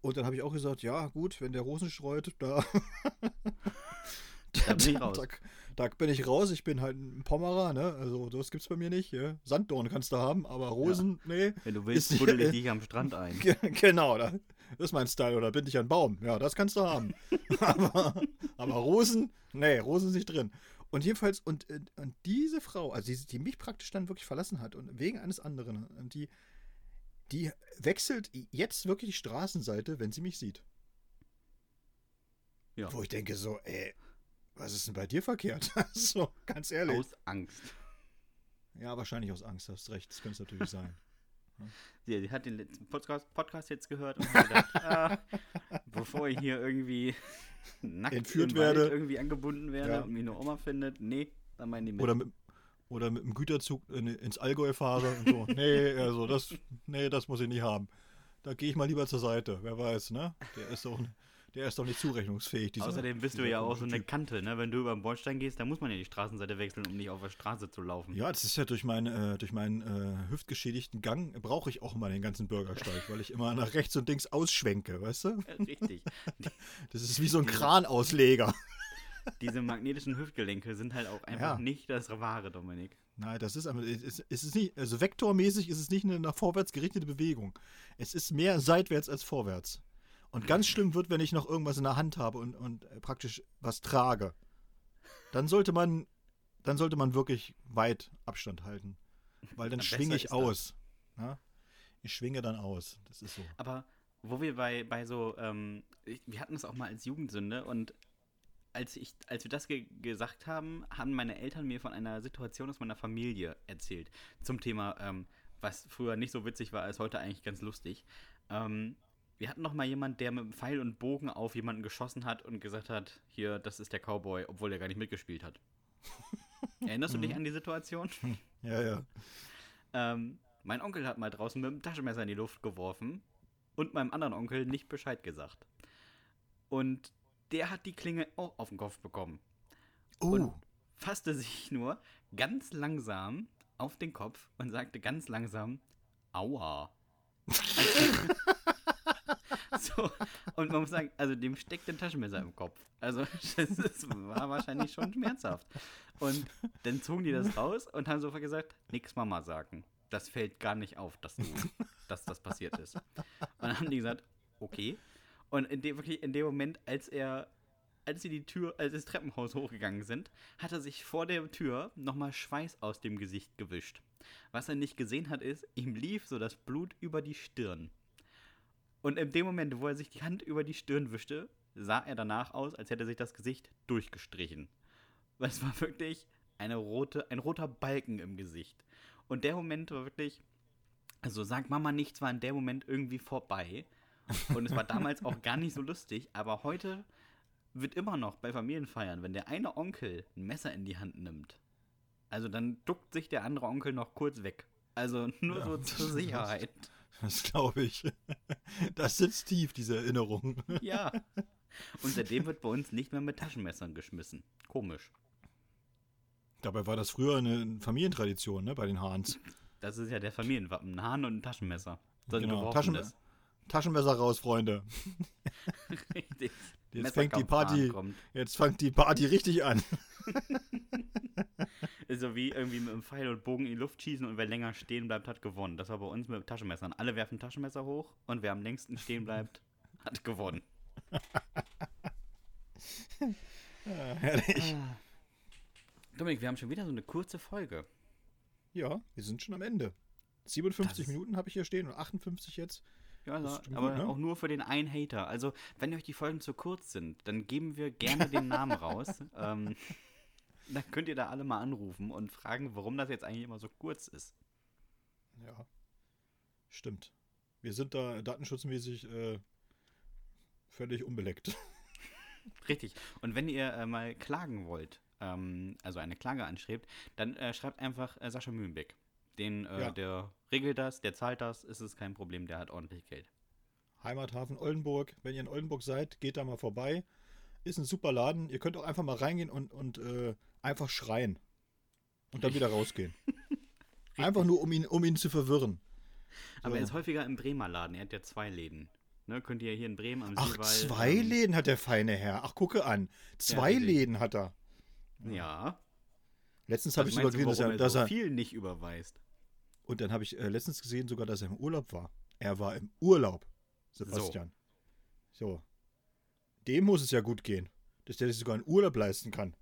Und dann habe ich auch gesagt, ja, gut, wenn der Rosen streut, da. da bin ich raus. Da, da, bin ich raus, ich bin halt ein Pommerer, ne? Also das gibt's bei mir nicht. Ja? Sanddorn kannst du haben, aber Rosen, ja. nee. Wenn du willst, buddel ich dich am Strand ein. Genau, da, das ist mein Style, oder bin ich ein Baum? Ja, das kannst du haben. aber, aber Rosen, nee, Rosen sind nicht drin. Und jedenfalls, und, äh, und diese Frau, also die, die mich praktisch dann wirklich verlassen hat und wegen eines anderen, und die, die wechselt jetzt wirklich die Straßenseite, wenn sie mich sieht. Ja. Wo ich denke so, ey, was ist denn bei dir verkehrt? so, ganz ehrlich. Aus Angst. Ja, wahrscheinlich aus Angst, hast recht, das könnte es natürlich sein. Sie, sie hat den letzten Podcast, Podcast jetzt gehört und hat gedacht, ah, bevor ich hier irgendwie nackt Entführt werde. irgendwie angebunden werde Ja. und mich eine Oma findet, nee, dann meinen die mit. Oder mit, oder mit dem Güterzug in, ins Allgäu fahre und so. nee, also das, nee, das muss ich nicht haben. Da gehe ich mal lieber zur Seite. Wer weiß, ne? Der ist doch, der ist doch nicht zurechnungsfähig. Dieser, Außerdem bist du ja auch so eine Typ. Kante, ne? Wenn du über den Bordstein gehst, dann muss man ja die Straßenseite wechseln, um nicht auf der Straße zu laufen. Ja, das ist ja durch, mein, äh, durch meinen äh, hüftgeschädigten Gang brauche ich auch immer den ganzen Bürgersteig, weil ich immer nach rechts und links ausschwenke, weißt du? Richtig. Das ist wie so ein Kranausleger. Diese magnetischen Hüftgelenke sind halt auch einfach Ja. nicht das Wahre, Dominik. Nein, das ist ist, es ist nicht, also vektormäßig ist es nicht eine nach vorwärts gerichtete Bewegung. Es ist mehr seitwärts als vorwärts. Und ganz schlimm wird, wenn ich noch irgendwas in der Hand habe und, und äh, praktisch was trage. Dann sollte man, dann sollte man wirklich weit Abstand halten. Weil dann schwinge ich ist das. aus. Ja? Ich schwinge dann aus. Das ist so. Aber wo wir bei, bei so, ähm, wir hatten es auch mal als Jugendsünde und als, ich, als wir das ge gesagt haben, haben meine Eltern mir von einer Situation aus meiner Familie erzählt. Zum Thema, ähm, was früher nicht so witzig war, als heute eigentlich ganz lustig. Ähm, wir hatten noch mal jemand, der mit einem Pfeil und Bogen auf jemanden geschossen hat und gesagt hat, hier, das ist der Cowboy, obwohl er gar nicht mitgespielt hat. Erinnerst du dich an die Situation? Ja, ja. Ähm, mein Onkel hat mal draußen mit dem Taschenmesser in die Luft geworfen und meinem anderen Onkel nicht Bescheid gesagt. Und der hat die Klinge auch auf den Kopf bekommen. Oh, Und fasste sich nur ganz langsam auf den Kopf und sagte ganz langsam, Aua. so, und man muss sagen, also dem steckt ein Taschenmesser im Kopf. Also das war wahrscheinlich schon schmerzhaft. Und dann zogen die das raus und haben sofort gesagt, nix Mama sagen. Das fällt gar nicht auf, dass, du, dass das passiert ist. Und dann haben die gesagt, okay. Und in dem, wirklich in dem Moment, als er, als sie die Tür, als das Treppenhaus hochgegangen sind, hat er sich vor der Tür nochmal Schweiß aus dem Gesicht gewischt. Was er nicht gesehen hat, ist, ihm lief so das Blut über die Stirn. Und in dem Moment, wo er sich die Hand über die Stirn wischte, sah er danach aus, als hätte er sich das Gesicht durchgestrichen. Weil es war wirklich eine rote, ein roter Balken im Gesicht. Und der Moment war wirklich, also sagt Mama nichts, war in dem Moment irgendwie vorbei. Und es war damals auch gar nicht so lustig, aber heute wird immer noch bei Familienfeiern, wenn der eine Onkel ein Messer in die Hand nimmt, also dann duckt sich der andere Onkel noch kurz weg. Also nur Ja. so zur Sicherheit. das glaube ich. Das sitzt tief, diese Erinnerung. Ja. Und seitdem wird bei uns nicht mehr mit Taschenmessern geschmissen. Komisch. Dabei war das früher eine Familientradition, ne, bei den Hahns. Das ist ja der Familienwappen. Ein Hahn und ein Taschenmesser. So ein Genau. geworfenes. Taschenmesser raus, Freunde. Richtig. Jetzt fängt die Party, jetzt fängt die Party richtig an. So wie irgendwie mit einem Pfeil und Bogen in die Luft schießen und wer länger stehen bleibt, hat gewonnen. Das war bei uns mit Taschenmessern. Alle werfen Taschenmesser hoch und wer am längsten stehen bleibt, hat gewonnen. Ja, herrlich. Dominik, wir haben schon wieder so eine kurze Folge. Ja, wir sind schon am Ende. 57 Das ist- Minuten habe ich hier stehen und 58 jetzt. Ja, also, aber gut, ne? auch nur für den einen Hater. Also, wenn euch die Folgen zu kurz sind, dann geben wir gerne den Namen raus. Ähm, dann könnt ihr da alle mal anrufen und fragen, warum das jetzt eigentlich immer so kurz ist. Ja, stimmt. Wir sind da datenschutzmäßig äh, völlig unbeleckt. Richtig. Und wenn ihr äh, mal klagen wollt, ähm, also eine Klage anschreibt, dann äh, schreibt einfach äh, Sascha Mühlenbeck. Den, äh, Ja. der regelt das, der zahlt das, ist es kein Problem, der hat ordentlich Geld. Heimathafen Oldenburg. Wenn ihr in Oldenburg seid, geht da mal vorbei. Ist ein super Laden. Ihr könnt auch einfach mal reingehen und, und äh, einfach schreien. Und dann wieder rausgehen. Einfach nur, um ihn, um ihn zu verwirren. Aber er So. ist häufiger im Bremer Laden, er hat ja zwei Läden. Ne, könnt ihr hier in Bremen am Ach, Seewall, zwei ähm, Läden hat der feine Herr. Ach, gucke an. Zwei richtig. Läden hat er. Ja. Letztens habe ich sogar gesehen, dass er, dass so er. viel nicht überweist. Und dann habe ich äh, letztens gesehen sogar, dass er im Urlaub war. Er war im Urlaub, Sebastian. So. Dem muss es ja gut gehen, dass der sich sogar einen Urlaub leisten kann.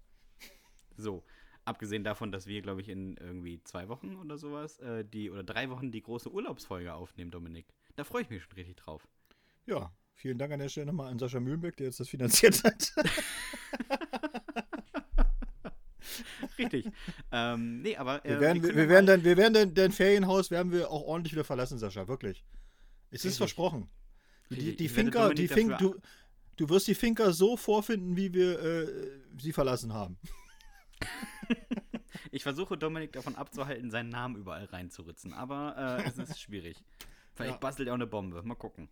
So, abgesehen davon, dass wir, glaube ich, in irgendwie zwei Wochen oder sowas, äh, die oder drei Wochen die große Urlaubsfolge aufnehmen, Dominik. Da freue ich mich schon richtig drauf. Ja, vielen Dank an der Stelle nochmal an Sascha Mühlenbeck, der jetzt das finanziert hat. Richtig. ähm, nee, aber. Äh, wir werden, wir, wir werden, dann, wir werden dein, dein Ferienhaus werden wir auch ordentlich wieder verlassen, Sascha, wirklich. Es ist versprochen. Die, die Finker, die Fink, du, du wirst die Finker so vorfinden, wie wir äh, sie verlassen haben. ich versuche Dominik davon abzuhalten, seinen Namen überall reinzuritzen, aber äh, es ist schwierig. Vielleicht ja. bastelt er auch eine Bombe. Mal gucken.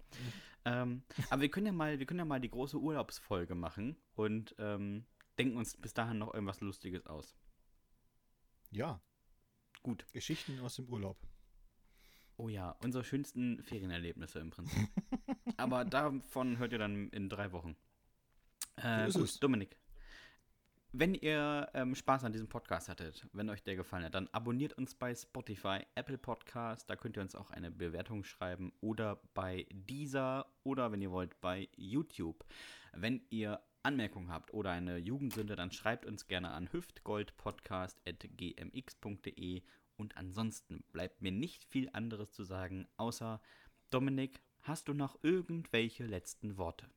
ähm, aber wir können ja mal, wir können ja mal die große Urlaubsfolge machen und ähm, denken uns bis dahin noch irgendwas Lustiges aus. Ja. Gut. Geschichten aus dem Urlaub. Oh ja, unsere schönsten Ferienerlebnisse im Prinzip. Aber davon hört ihr dann in drei Wochen. Äh, so gut, Dominik. Wenn ihr ähm, Spaß an diesem Podcast hattet, wenn euch der gefallen hat, dann abonniert uns bei Spotify, Apple Podcast, da könnt ihr uns auch eine Bewertung schreiben oder bei dieser oder wenn ihr wollt bei YouTube. Wenn ihr Anmerkungen habt oder eine Jugendsünde, dann schreibt uns gerne an hüftgoldpodcast.gmx.de und ansonsten bleibt mir nicht viel anderes zu sagen, außer Dominik, hast du noch irgendwelche letzten Worte?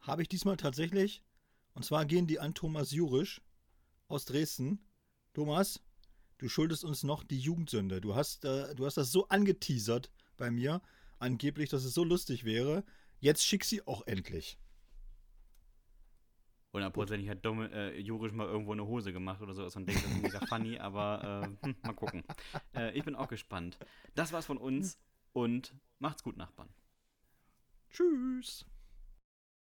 Habe ich diesmal tatsächlich. Und zwar gehen die an Thomas Jurisch aus Dresden. Thomas, du schuldest uns noch die Jugendsünde. Du hast, äh, du hast das so angeteasert bei mir, angeblich, dass es so lustig wäre. Jetzt schick sie auch endlich. Hundertprozentig hat Dom, äh, Jurisch mal irgendwo eine Hose gemacht oder so und denkt, das ist mega funny, aber äh, hm, mal gucken. Äh, ich bin auch gespannt. Das war's von uns und macht's gut, Nachbarn. Tschüss.